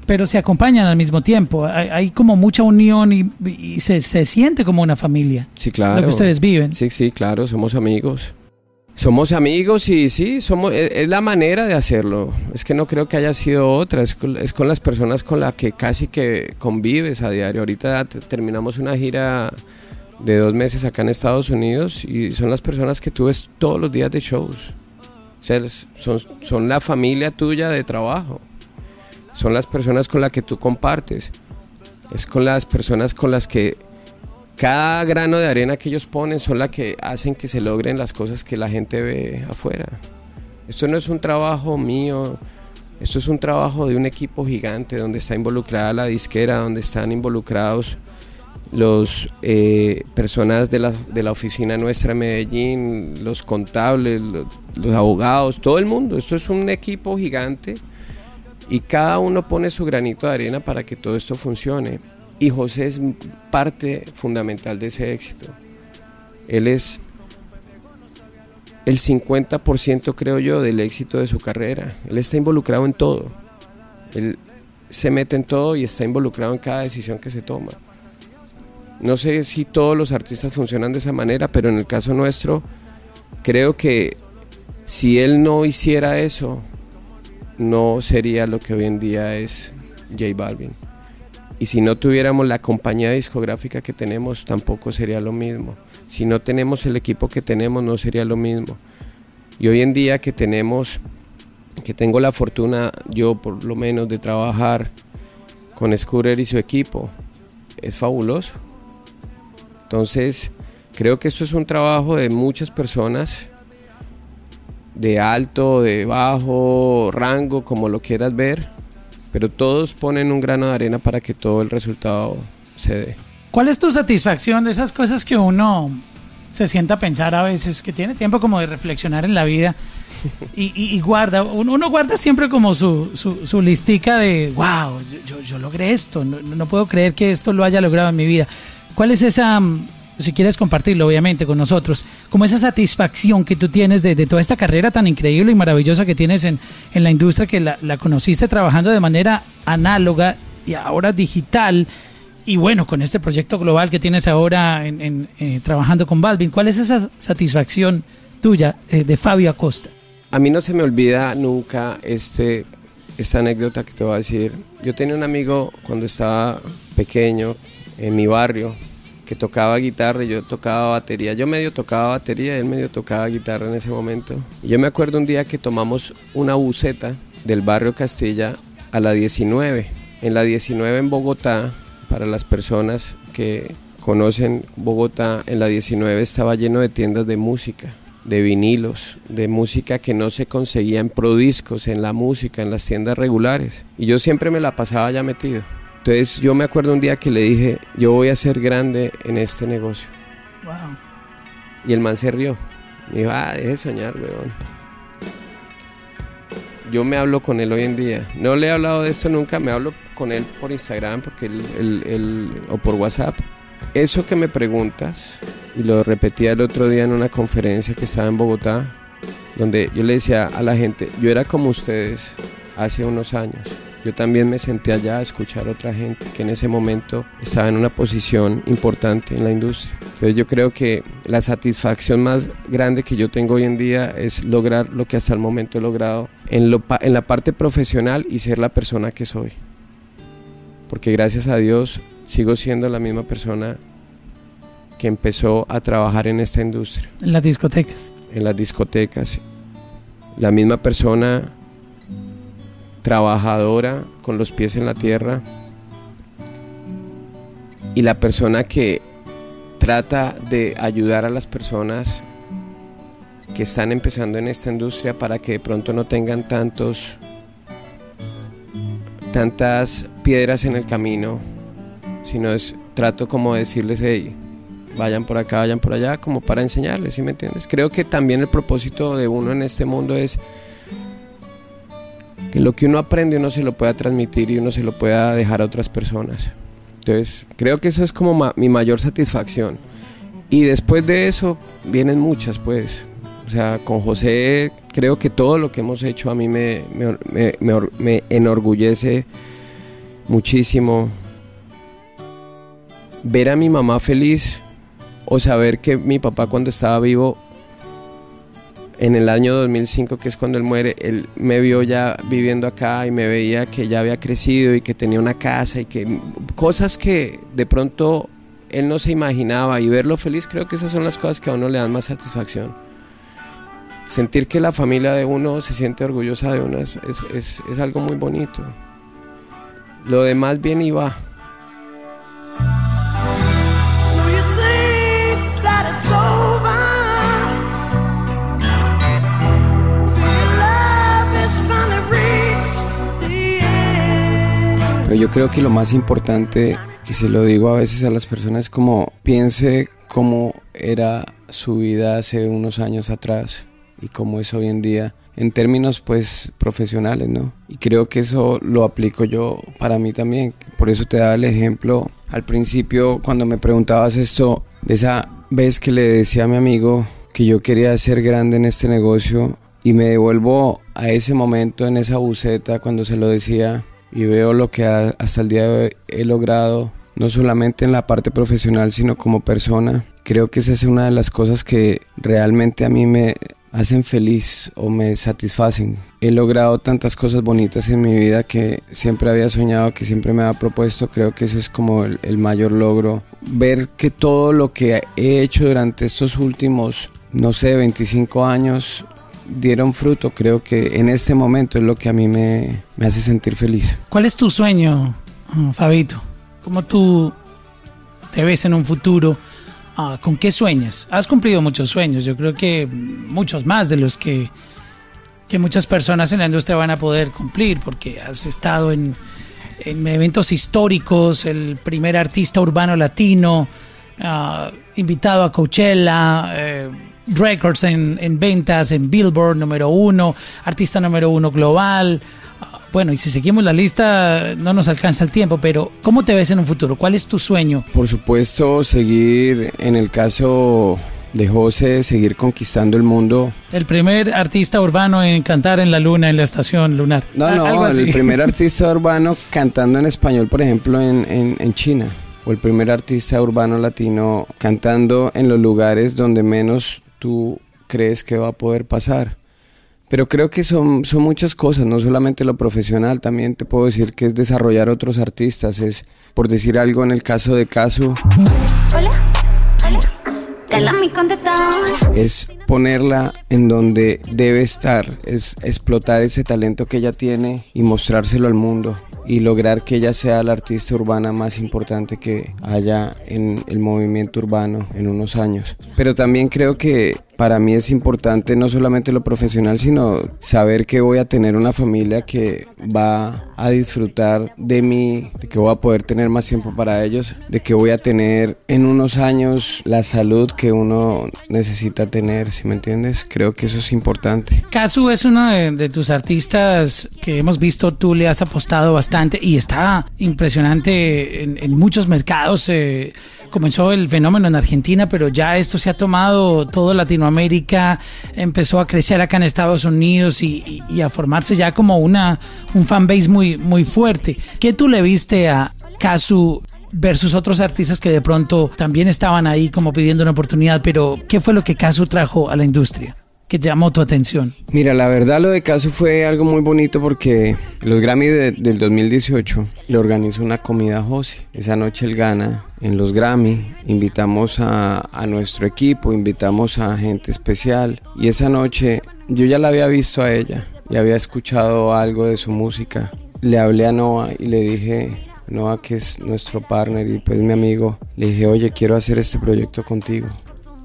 pero se acompañan al mismo tiempo. Hay, hay como mucha unión y, y se, se siente como una familia. Sí, claro. Lo que ustedes viven. Sí, sí, claro, somos amigos. Somos amigos y sí, somos, es, es la manera de hacerlo. Es que no creo que haya sido otra, es con, las personas con las que casi que convives a diario. Ahorita te- terminamos una gira de dos meses acá en Estados Unidos y son las personas que tú ves todos los días de shows. Son, son la familia tuya de trabajo. Son las personas con las que tú compartes. Es con las personas con las que cada grano de arena que ellos ponen son las que hacen que se logren las cosas que la gente ve afuera. Esto no es un trabajo mío, esto es un trabajo de un equipo gigante donde está involucrada la disquera, donde están involucrados los eh, personas de la, de la oficina nuestra en Medellín, los contables, los abogados, todo el mundo. Esto es un equipo gigante y cada uno pone su granito de arena para que todo esto funcione. Y José es parte fundamental de ese éxito. Él es el 50% creo yo del éxito de su carrera. Él está involucrado en todo. Él se mete en todo y está involucrado en cada decisión que se toma. No sé si todos los artistas funcionan de esa manera, pero en el caso nuestro, creo que si él no hiciera eso, no sería lo que hoy en día es J Balvin. Y si no tuviéramos la compañía discográfica que tenemos, tampoco sería lo mismo. Si no tenemos el equipo que tenemos, no sería lo mismo. Y hoy en día que tenemos, que tengo la fortuna, yo por lo menos, de trabajar con Scooter y su equipo, es fabuloso. Entonces, creo que esto es un trabajo de muchas personas, de alto, de bajo, rango, como lo quieras ver, pero todos ponen un grano de arena para que todo el resultado se dé. ¿Cuál es tu satisfacción de esas cosas que uno se sienta a pensar a veces, que tiene tiempo como de reflexionar en la vida y, guarda, uno, guarda siempre como su, su, su listica de, wow, yo, yo- yo logré esto, no, no puedo creer que esto lo haya logrado en mi vida. ¿Cuál es esa, mm, si quieres compartirlo obviamente con nosotros, como esa satisfacción que tú tienes de, toda esta carrera tan increíble y maravillosa que tienes en, en la industria, que la, conociste trabajando de manera análoga y ahora digital? Y bueno, con este proyecto global que tienes ahora en, eh, trabajando con Balvin, ¿cuál es esa satisfacción tuya eh, de Fabio Acosta? A mí no se me olvida nunca este, esta anécdota que te voy a decir. Yo tenía un amigo cuando estaba pequeño en mi barrio que tocaba guitarra y yo tocaba batería. Yo medio tocaba batería y él medio tocaba guitarra en ese momento. Yo me acuerdo un día que tomamos una buseta del barrio Castilla a la 19. En la 19 en Bogotá, para las personas que conocen Bogotá, en la 19 estaba lleno de tiendas de música de vinilos, de música que no se conseguía en prodiscos, en la música, en las tiendas regulares. Y yo siempre me la pasaba ya metido. Entonces yo me acuerdo un día que le dije, yo voy a ser grande en este negocio. Wow. Y el man se rió. Me dijo, ah, deje de soñar, weón. Yo me hablo con él hoy en día. No le he hablado de esto nunca, me hablo con él por Instagram porque él, él- él- o por WhatsApp. Eso que me preguntas, y lo repetía el otro día en una conferencia que estaba en Bogotá, donde yo le decía a la gente, yo era como ustedes hace unos años. Yo también me senté allá a escuchar a otra gente que en ese momento estaba en una posición importante en la industria. Entonces yo creo que la satisfacción más grande que yo tengo hoy en día es lograr lo que hasta el momento he logrado en, lo en la parte profesional y ser la persona que soy. Porque gracias a Dios sigo siendo la misma persona que empezó a trabajar en esta industria En las discotecas. en las discotecas. La misma persona trabajadora con los pies en la tierra y la persona que trata de ayudar a las personas que están empezando en esta industria para que de pronto no tengan tantos tantas piedras en el camino, sino es trato como de decirles, hey, vayan por acá, vayan por allá, como para enseñarles, ¿sí me entiendes? Creo que también el propósito de uno en este mundo es que lo que uno aprende uno se lo pueda transmitir y uno se lo pueda dejar a otras personas. Entonces, creo que eso es como mi mayor satisfacción. Y después de eso vienen muchas, pues. O sea, con José creo que todo lo que hemos hecho a mí me, me, me, me enorgullece muchísimo. Ver a mi mamá feliz o saber que mi papá cuando estaba vivo en el año 2005, que es cuando él muere, él me vio ya viviendo acá y me veía que ya había crecido y que tenía una casa y que cosas que de pronto él no se imaginaba y verlo feliz, creo que esas son las cosas que a uno le dan más satisfacción. Sentir que la familia de uno se siente orgullosa de uno es, es, es, algo muy bonito. Lo demás bien y va. Yo creo que lo más importante, y se lo digo a veces a las personas, como piense cómo era su vida hace unos años atrás y cómo es hoy en día en términos pues profesionales, ¿no? Y creo que eso lo aplico yo para mí también. Por eso te daba el ejemplo al principio cuando me preguntabas esto de esa vez que le decía a mi amigo que yo quería ser grande en este negocio y me devuelvo a ese momento en esa buceta cuando se lo decía y veo lo que hasta el día de hoy he logrado, no solamente en la parte profesional, sino como persona. Creo que esa es una de las cosas que realmente a mí me hacen feliz o me satisfacen. He logrado tantas cosas bonitas en mi vida que siempre había soñado, que siempre me había propuesto. Creo que eso es como el mayor logro. Ver que todo lo que he hecho durante estos últimos, no sé, 25 años dieron fruto, creo que en este momento es lo que a mí me, hace sentir feliz. ¿Cuál es tu sueño, mm, Fabito? ¿Cómo tú te ves en un futuro? Ah, ¿Con qué sueñas? Has cumplido muchos sueños, yo creo que muchos más de los que, que muchas personas en la industria van a poder cumplir, porque has estado en, en eventos históricos, el primer artista urbano latino, ah, invitado a Coachella. Eh, records en, en ventas, en Billboard número uno, artista número uno global. Ah, bueno, y si seguimos la lista no nos alcanza el tiempo, pero ¿cómo te ves en un futuro? ¿Cuál es tu sueño? Por supuesto, seguir en el caso de José, seguir conquistando el mundo. El primer artista urbano en cantar en la luna, en la estación lunar. No, no, el primer artista urbano cantando en español, por ejemplo, en, en, en China o el primer artista urbano latino cantando en los lugares donde menos tú crees que va a poder pasar. Pero creo que son, son muchas cosas, no solamente lo profesional, también te puedo decir que es desarrollar otros artistas, es por decir algo en el caso de Casu. Hola, Es ponerla en donde debe estar, es explotar ese talento que ella tiene y mostrárselo al mundo y lograr que ella sea la artista urbana más importante que haya en el movimiento urbano en unos años. Pero también creo que para mí es importante no solamente lo profesional, sino saber que voy a tener una familia que va a disfrutar de mí, de que voy a poder tener más tiempo para ellos, de que voy a tener en unos años la salud que uno necesita tener, me entiendes? Creo que eso es importante. Casu es uno de, tus artistas que hemos visto, tú le has apostado bastante y está impresionante en, muchos mercados. Eh, comenzó el fenómeno en Argentina, pero ya esto se ha tomado todo Latinoamérica, empezó a crecer acá en Estados Unidos y, a formarse ya como una un fanbase muy, muy fuerte. ¿Qué tú le viste a Casu versus otros artistas que de pronto también estaban ahí como pidiendo una oportunidad, pero ¿qué fue lo que Casu trajo a la industria? que llamó tu atención? Mira, la verdad lo de Casu fue algo muy bonito porque los Grammy del 2018 le organizó una comida a José. Esa noche él gana en los Grammy, invitamos a, a nuestro equipo, invitamos a gente especial y esa noche yo ya la había visto a ella y había escuchado algo de su música. Le hablé a Noah y le dije, Noah que es nuestro partner y pues mi amigo, le dije, oye, quiero hacer este proyecto contigo.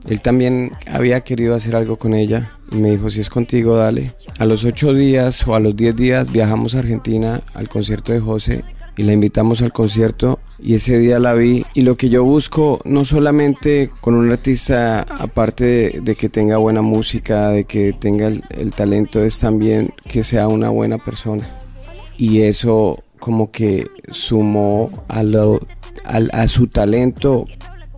Él también había querido hacer algo con ella y me dijo, si es contigo, dale. A los ocho días o a los diez días viajamos a Argentina al concierto de José y la invitamos al concierto y ese día la vi y lo que yo busco no solamente con un artista aparte de, que tenga buena música, de que tenga el, talento es también que sea una buena persona y eso como que sumó a, lo, a su talento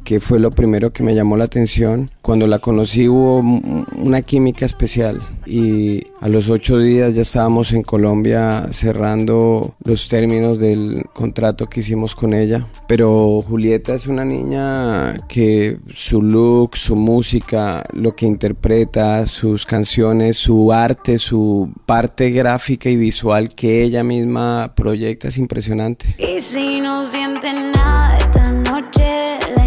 que fue lo primero que me llamó la atención. Cuando la conocí hubo una química especial y a los ocho días ya estábamos en Colombia cerrando los términos del contrato que hicimos con ella. Pero Julieta es una niña que su look, su música, lo que interpreta, sus canciones, su arte, su parte gráfica y visual que ella misma proyecta es impresionante. Y si no nada esta noche.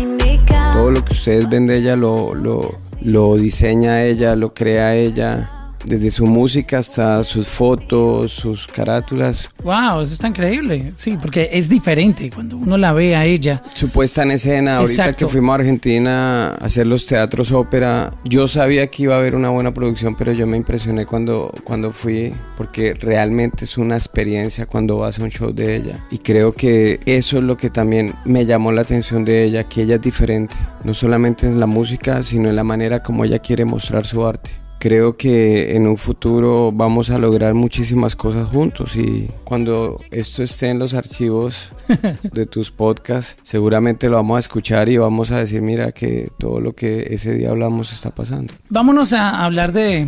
Todo lo que ustedes ven de ella lo, lo, lo diseña ella, lo crea ella desde su música hasta sus fotos, sus carátulas. Wow, eso está increíble. Sí, porque es diferente cuando uno la ve a ella. Su puesta en escena, ahorita Exacto. que fuimos a Argentina a hacer los teatros ópera, yo sabía que iba a haber una buena producción, pero yo me impresioné cuando, cuando fui, porque realmente es una experiencia cuando vas a un show de ella. Y creo que eso es lo que también me llamó la atención de ella, que ella es diferente, no solamente en la música, sino en la manera como ella quiere mostrar su arte. Creo que en un futuro vamos a lograr muchísimas cosas juntos y cuando esto esté en los archivos de tus podcasts, seguramente lo vamos a escuchar y vamos a decir, mira que todo lo que ese día hablamos está pasando. Vámonos a hablar de,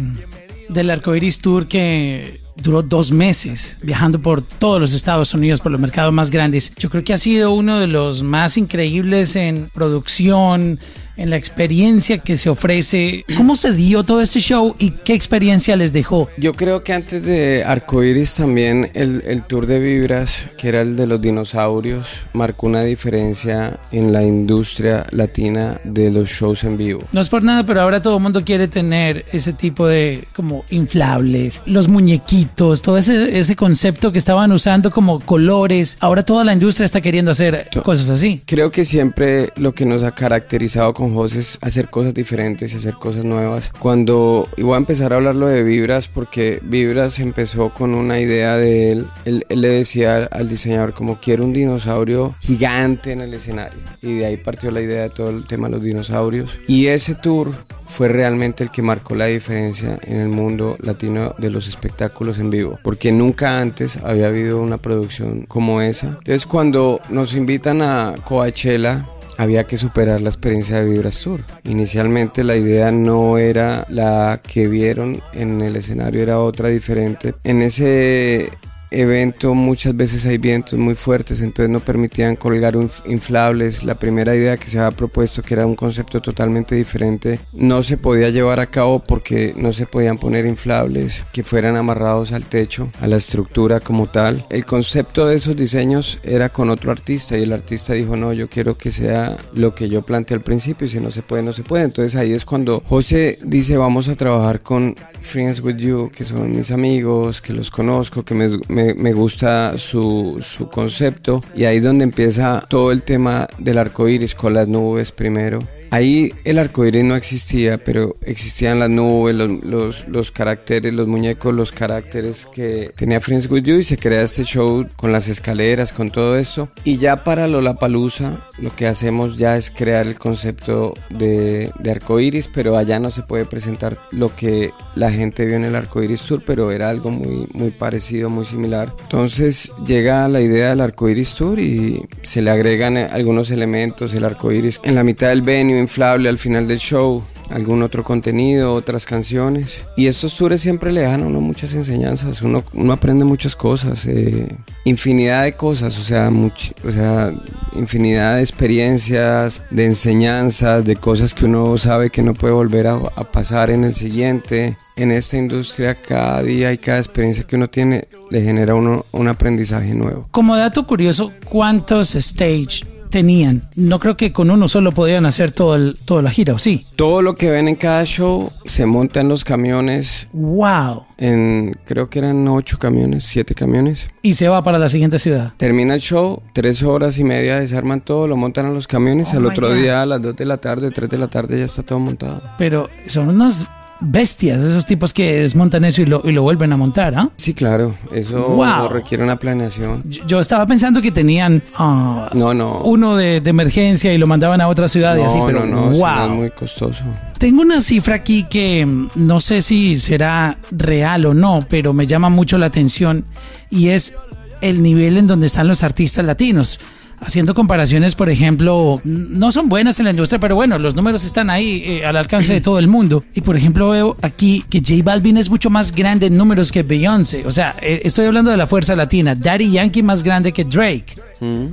del Arcoiris Tour que duró dos meses viajando por todos los Estados Unidos, por los mercados más grandes. Yo creo que ha sido uno de los más increíbles en producción, en la experiencia que se ofrece. ¿Cómo se dio todo este show y qué experiencia les dejó? Yo creo que antes de Arcoiris también el, el tour de Vibras, que era el de los dinosaurios, marcó una diferencia en la industria latina de los shows en vivo. No es por nada, pero ahora todo el mundo quiere tener ese tipo de como inflables, los muñequitos, todo ese, ese concepto que estaban usando como colores. Ahora toda la industria está queriendo hacer cosas así. Creo que siempre lo que nos ha caracterizado con hacer cosas diferentes y hacer cosas nuevas. Cuando, y voy a empezar a hablarlo de Vibras porque Vibras empezó con una idea de él. Él, él le decía al diseñador como quiero un dinosaurio gigante en el escenario. Y de ahí partió la idea de todo el tema de los dinosaurios. Y ese tour fue realmente el que marcó la diferencia en el mundo latino de los espectáculos en vivo, porque nunca antes había habido una producción como esa. Entonces cuando nos invitan a Coachella, había que superar la experiencia de Vibras Tour. Inicialmente la idea no era la que vieron en el escenario, era otra diferente. En ese evento muchas veces hay vientos muy fuertes, entonces no permitían colgar inf- inflables. La primera idea que se había propuesto, que era un concepto totalmente diferente, no se podía llevar a cabo porque no se podían poner inflables que fueran amarrados al techo, a la estructura como tal. El concepto de esos diseños era con otro artista y el artista dijo, no, yo quiero que sea lo que yo planteé al principio y si no se puede, no se puede. Entonces ahí es cuando José dice, vamos a trabajar con Friends With You, que son mis amigos, que los conozco, que me, me- me gusta su, su concepto y ahí es donde empieza todo el tema del arco iris con las nubes primero. Ahí el arco iris no existía, pero existían las nubes, los, los, los caracteres, los muñecos, los caracteres que tenía Friends With You y se crea este show con las escaleras, con todo esto. Y ya para Lollapalooza lo que hacemos ya es crear el concepto de, de arco iris, pero allá no se puede presentar lo que la gente vio en el arco iris tour, pero era algo muy, muy parecido, muy similar. Entonces llega la idea del arco iris tour y se le agregan algunos elementos, el arco iris en la mitad del venue, inflable al final del show, algún otro contenido, otras canciones. Y estos tours siempre le dan a uno muchas enseñanzas, uno, aprende muchas cosas, eh, infinidad de cosas, o sea, much- o sea, infinidad de experiencias, de enseñanzas, de cosas que uno sabe que no puede volver a, pasar en el siguiente. En esta industria cada día y cada experiencia que uno tiene le genera uno un aprendizaje nuevo. Como dato curioso, ¿cuántos stage tenían? No creo que con uno solo podían hacer todo el, toda la gira, ¿o sí? Todo lo que ven en cada show se monta en los camiones, ¡Wow! en creo que eran ocho camiones, siete camiones. Y se va para la siguiente ciudad. Termina el show, tres horas y media desarman todo, lo montan a los camiones, Oh al otro God. día a las dos de la tarde, tres de la tarde ya está todo montado. Pero son unos bestias, esos tipos que desmontan eso y lo, y lo vuelven a montar, ¿ah? Sí, claro, eso Wow. requiere una planeación. Yo yo estaba pensando que tenían ah, No, no. uno de, de emergencia y lo mandaban a otra ciudad y no, así, pero no, no, wow. no es muy costoso. Tengo una cifra aquí que no sé si será real o no, pero me llama mucho la atención y es el nivel en donde están los artistas latinos. Haciendo comparaciones, por ejemplo, no son buenas en la industria, pero bueno, los números están ahí eh, al alcance de todo el mundo. Y por ejemplo, veo aquí que J Balvin es mucho más grande en números que Beyoncé. O sea, eh, estoy hablando de la fuerza latina. Daddy Yankee más grande que Drake.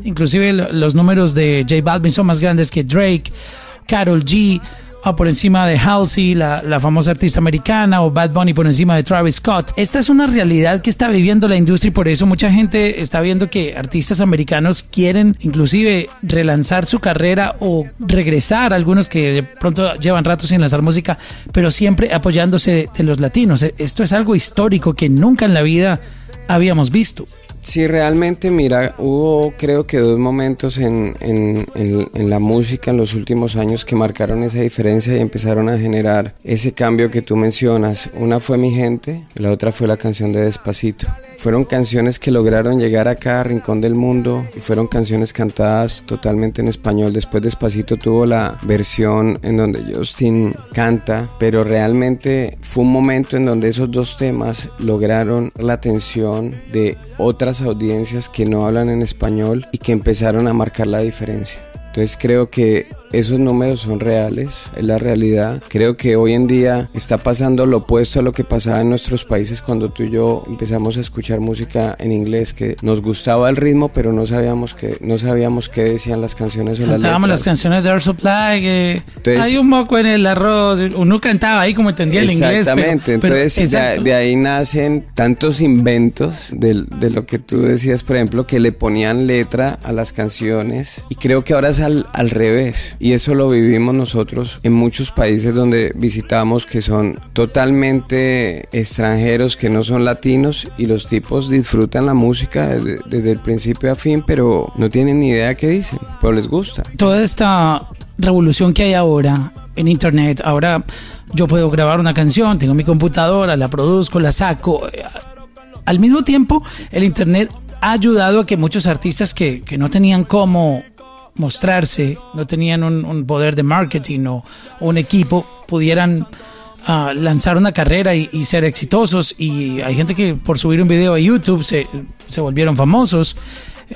Inclusive lo- los números de J Balvin son más grandes que Drake. Carol G ah, por encima de Halsey, la, la famosa artista americana, o Bad Bunny por encima de Travis Scott. Esta es una realidad que está viviendo la industria y por eso mucha gente está viendo que artistas americanos quieren inclusive relanzar su carrera o regresar, algunos que de pronto llevan rato sin lanzar música, pero siempre apoyándose de, de los latinos. Esto es algo histórico que nunca en la vida habíamos visto. Sí, realmente, mira, hubo creo que dos momentos en, en- en- en la música en los últimos años que marcaron esa diferencia y empezaron a generar ese cambio que tú mencionas. Una fue Mi Gente, la otra fue la canción de Despacito. Fueron canciones que lograron llegar a cada rincón del mundo y fueron canciones cantadas totalmente en español. Después Despacito tuvo la versión en donde Justin canta, pero realmente fue un momento en donde esos dos temas lograron la atención de otras audiencias que no hablan en español y que empezaron a marcar la diferencia. Entonces creo que esos números son reales, es la realidad. Creo que hoy en día está pasando lo opuesto a lo que pasaba en nuestros países cuando tú y yo empezamos a escuchar música en inglés, que nos gustaba el ritmo, pero no sabíamos que no sabíamos qué decían las canciones o las Cantábamos las letras. canciones de Air Supply, que Entonces- hay un moco en el arroz. Uno cantaba ahí como entendía el inglés. pero- Exactamente, pero- entonces de- exacto. de, ahí nacen tantos inventos del- de, lo que tú decías, por ejemplo, que le ponían letra a las canciones y creo que ahora es al, al revés y eso lo vivimos nosotros en muchos países donde visitamos que son totalmente extranjeros, que no son latinos y los tipos disfrutan la música desde, el principio a fin, pero no tienen ni idea qué dicen, pero les gusta. Toda esta revolución que hay ahora en internet, ahora yo puedo grabar una canción, tengo mi computadora, la produzco, la saco. Al mismo tiempo, el internet ha ayudado a que muchos artistas que, que no tenían cómo mostrarse, no tenían un, poder de marketing o, un equipo, pudieran ah, lanzar una carrera y, ser exitosos. Y hay gente que por subir un video a YouTube se, se volvieron famosos.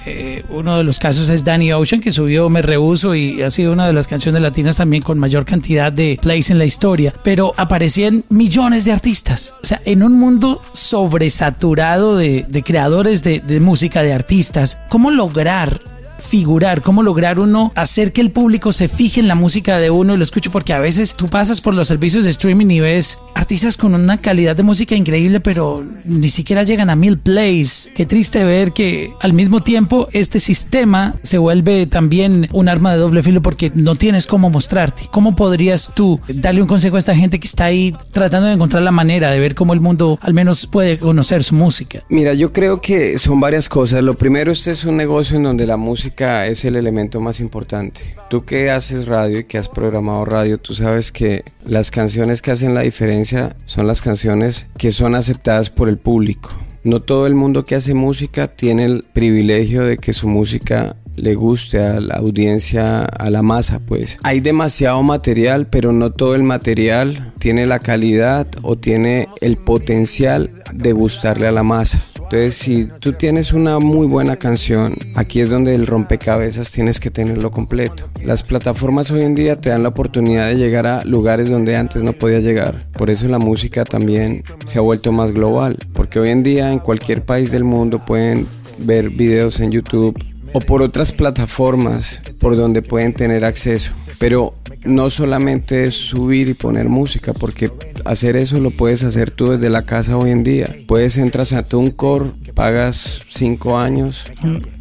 Eh, uno de los casos es Danny Ocean, que subió Me Rehuso y ha sido una de las canciones latinas también con mayor cantidad de plays en la historia. Pero aparecían millones de artistas. O sea, en un mundo sobresaturado de, de creadores de, de música, de artistas, ¿cómo lograr figurar, cómo lograr uno hacer que el público se fije en la música de uno y lo escuche, porque a veces tú pasas por los servicios de streaming y ves artistas con una calidad de música increíble, pero ni siquiera llegan a mil plays. Qué triste ver que al mismo tiempo este sistema se vuelve también un arma de doble filo porque no tienes cómo mostrarte. ¿Cómo podrías tú darle un consejo a esta gente que está ahí tratando de encontrar la manera de ver cómo el mundo al menos puede conocer su música? Mira, yo creo que son varias cosas. Lo primero, este es un negocio en donde la música es el elemento más importante. Tú que haces radio y que has programado radio, tú sabes que las canciones que hacen la diferencia son las canciones que son aceptadas por el público. No todo el mundo que hace música tiene el privilegio de que su música le guste a la audiencia, a la masa, pues. Hay demasiado material, pero no todo el material tiene la calidad o tiene el potencial de gustarle a la masa. Entonces, si tú tienes una muy buena canción, aquí es donde el rompecabezas tienes que tenerlo completo. Las plataformas hoy en día te dan la oportunidad de llegar a lugares donde antes no podía llegar. Por eso la música también se ha vuelto más global, porque hoy en día en cualquier país del mundo pueden ver videos en YouTube o por otras plataformas por donde pueden tener acceso. Pero no solamente es subir y poner música, porque hacer eso lo puedes hacer tú desde la casa hoy en día. Puedes entras a TuneCore, pagas cinco años.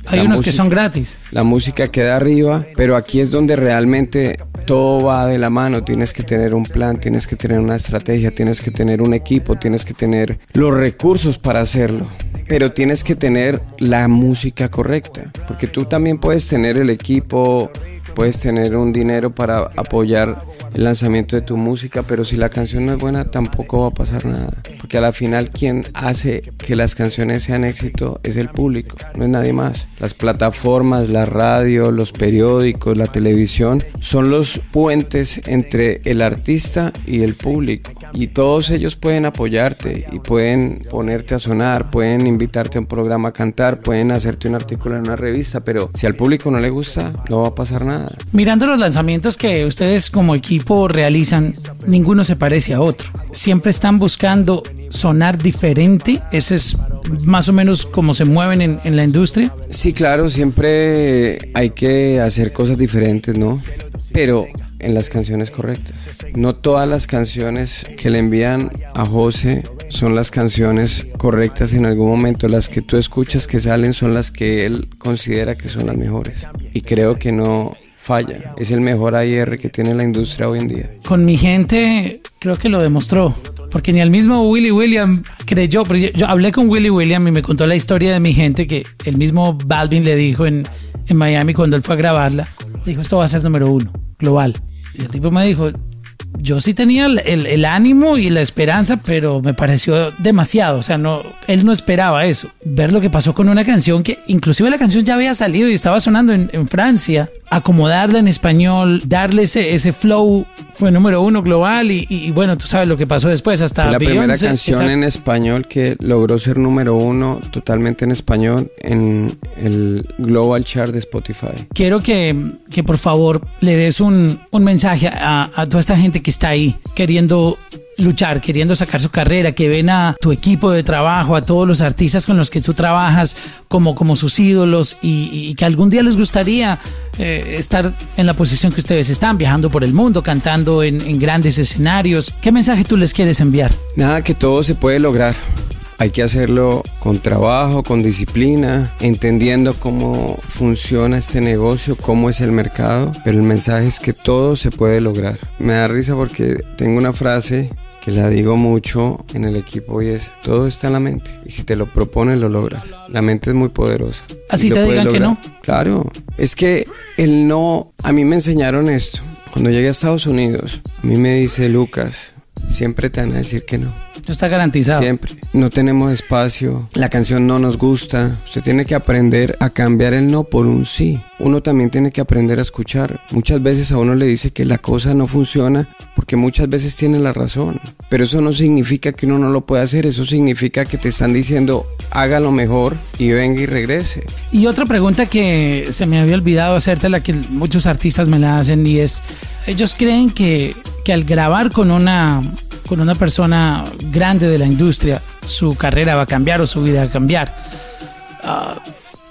Hay La unos que son gratis. La música queda arriba, pero aquí es donde realmente todo va de la mano. Tienes que tener un plan, tienes que tener una estrategia, tienes que tener un equipo, tienes que tener los recursos para hacerlo. Pero tienes que tener la música correcta, porque tú también puedes tener el equipo, puedes tener un dinero para apoyar el lanzamiento de tu música, pero si la canción no es buena tampoco va a pasar nada, porque a la final quien hace que las canciones sean éxito es el público, no es nadie más. Las plataformas, la radio, los periódicos, la televisión son los puentes entre el artista y el público. y todos ellos pueden apoyarte y pueden ponerte a sonar, pueden invitarte a un programa a cantar, pueden hacerte un artículo en una revista, pero si al público no le gusta, no va a pasar nada. Mirando los lanzamientos que ustedes como equipo realizan, ninguno se parece a otro. Siempre están buscando sonar diferente. Ese es más o menos como se mueven en, en la industria. Sí, claro, siempre hay que hacer cosas diferentes, ¿no? Pero en las canciones correctas. No todas las canciones que le envían a José son las canciones correctas en algún momento. Las que tú escuchas que salen son las que él considera que son las mejores. Y creo que no falla. Es el mejor AIR que tiene la industria hoy en día. Con mi gente creo que lo demostró. Porque ni el mismo Willy William creyó, pero yo, yo hablé con Willy William y me contó la historia de mi gente que el mismo Balvin le dijo en, en Miami cuando él fue a grabarla. Dijo, esto va a ser número uno, global. Y el tipo me dijo, yo sí tenía el, ánimo y la esperanza, pero me pareció demasiado. O sea, no, él no esperaba eso. Ver lo que pasó con una canción que inclusive la canción ya había salido y estaba sonando en, Francia, acomodarla en español, darle ese flow, fue número uno global y, y- y bueno, tú sabes lo que pasó después hasta la primera canción en español que logró ser número uno totalmente en español en el Global Chart de Spotify. quiero que, que por favor le des un, un mensaje a, a toda esta gente que está ahí queriendo luchar, queriendo sacar su carrera, que ven a tu equipo de trabajo, a todos los artistas con los que tú trabajas como, como sus ídolos y, y que algún día les gustaría eh, estar en la posición que ustedes están, viajando por el mundo, cantando en, en grandes escenarios. ¿Qué mensaje tú les quieres enviar? Nada, que todo se puede lograr. Hay que hacerlo con trabajo, con disciplina, entendiendo cómo funciona este negocio, cómo es el mercado. Pero el mensaje es que todo se puede lograr. Me da risa porque tengo una frase que la digo mucho en el equipo y es, todo está en la mente. Y si te lo propones, lo logras. La mente es muy poderosa. Así te digan que lograr. Claro, es que el no, a mí me enseñaron esto. Cuando llegué a Estados Unidos, a mí me dice Lucas, siempre te van a decir que no. Esto está garantizado. Siempre. No tenemos espacio. La canción no nos gusta. Usted tiene que aprender a cambiar el no por un sí. Uno también tiene que aprender a escuchar. Muchas veces a uno le dice que la cosa no funciona porque muchas veces tiene la razón. Pero eso no significa que uno no lo pueda hacer. Eso significa que te están diciendo hágalo mejor y venga y regrese. Y otra pregunta que se me había olvidado hacerte, la que muchos artistas me la hacen, y es, ellos creen que, que al grabar con una, con una persona grande de la industria, su carrera va a cambiar o su vida va a cambiar.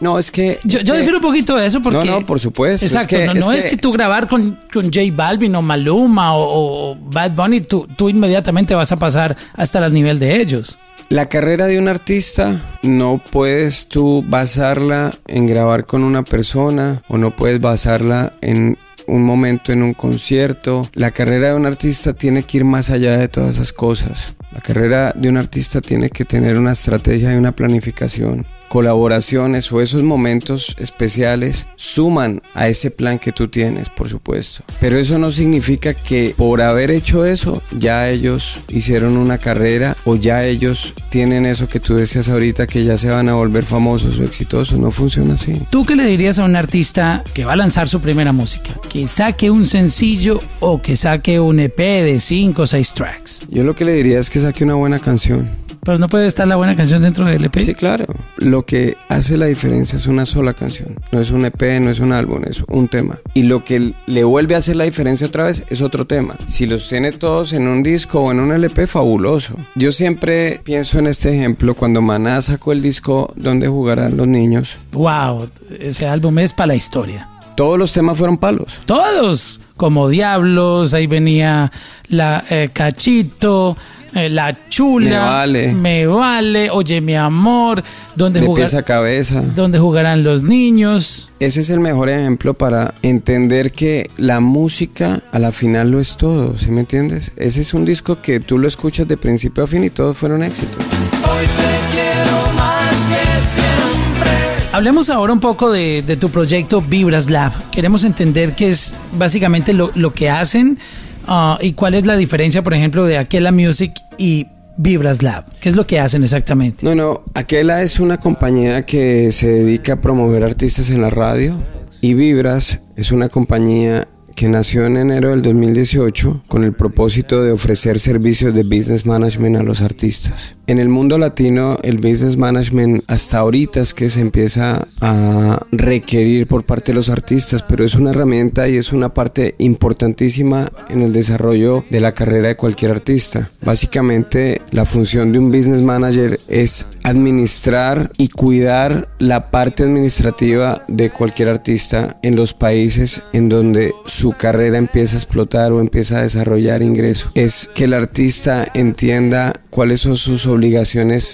No, es que... Yo, es yo que- difiero un poquito de eso porque... No, no, por supuesto. Es Exacto, que- no, es no es, que- que tú grabar con, con J Balvin o Maluma o, o Bad Bunny, tú, tú inmediatamente vas a pasar hasta el nivel de ellos. La carrera de un artista no puedes tú basarla en grabar con una persona o no puedes basarla en un momento en un concierto. La carrera de un artista tiene que ir más allá de todas esas cosas. La carrera de un artista tiene que tener una estrategia y una planificación. Colaboraciones o esos momentos especiales suman a ese plan que tú tienes, por supuesto. Pero eso no significa que por haber hecho eso ya ellos hicieron una carrera o ya ellos tienen eso que tú decías ahorita que ya se van a volver famosos o exitosos. No funciona así. ¿Tú qué le dirías a un artista que va a lanzar su primera música? Que saque un sencillo o que saque un EP de 5 o 6 tracks. Yo lo que le diría es que saque una buena canción. Pero no puede estar la buena canción dentro del EP. Sí, claro. Lo que hace la diferencia es una sola canción. No es un EP, no es un álbum, es un tema. Y lo que le vuelve a hacer la diferencia otra vez es otro tema. Si los tiene todos en un disco o en un LP, fabuloso. Yo siempre pienso en este ejemplo cuando Maná sacó el disco donde jugarán los niños. Wow, ese álbum es para la historia. Todos los temas fueron palos. Todos, como Diablos, ahí venía la eh, Cachito, eh, la Chula, Me Vale. Me Vale, Oye mi amor, donde, De jugar- pies a cabeza. donde jugarán los niños. Ese es el mejor ejemplo para entender que la música a la final lo es todo, ¿sí me entiendes? Ese es un disco que tú lo escuchas de principio a fin y todos fueron éxitos. Hoy te quiero más que siempre. Hablemos ahora un poco de, de tu proyecto Vibras Lab. Queremos entender qué es básicamente lo, lo que hacen ah, y cuál es la diferencia, por ejemplo, de Aquela Music y Vibras Lab. ¿Qué es lo que hacen exactamente? No, no, Aquela es una compañía que se dedica a promover artistas en la radio y Vibras es una compañía que nació en enero del 2018 con el propósito de ofrecer servicios de business management a los artistas. En el mundo latino, el business management hasta ahorita es que se empieza a requerir por parte de los artistas, pero es una herramienta y es una parte importantísima en el desarrollo de la carrera de cualquier artista. Básicamente, la función de un business manager es administrar y cuidar la parte administrativa de cualquier artista en los países en donde su carrera empieza a explotar o empieza a desarrollar ingresos. Es que el artista entienda cuáles son sus obligaciones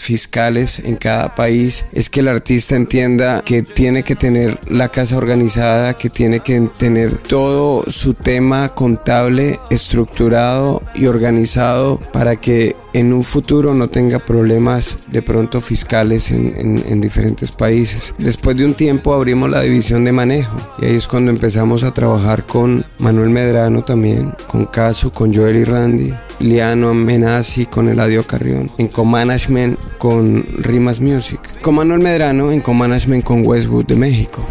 fiscales en cada país, es que el artista entienda que tiene que tener la casa organizada, que tiene que tener todo su tema contable estructurado y organizado para que en un futuro no tenga problemas de pronto fiscales en, en, diferentes países. Después de un tiempo abrimos la división de manejo y ahí es cuando empezamos a trabajar con Manuel Medrano también, con Caso, con Joel y Randy, Liano Menazzi con Eladio Carrión, en co-management con Rimas Music, con Manuel Medrano en co-management con Westwood de México.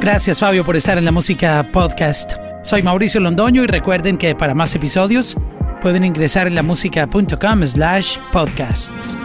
Gracias Fabio por estar en la música podcast. Soy Mauricio Londoño y recuerden que para más episodios pueden ingresar en la música.com slash podcasts.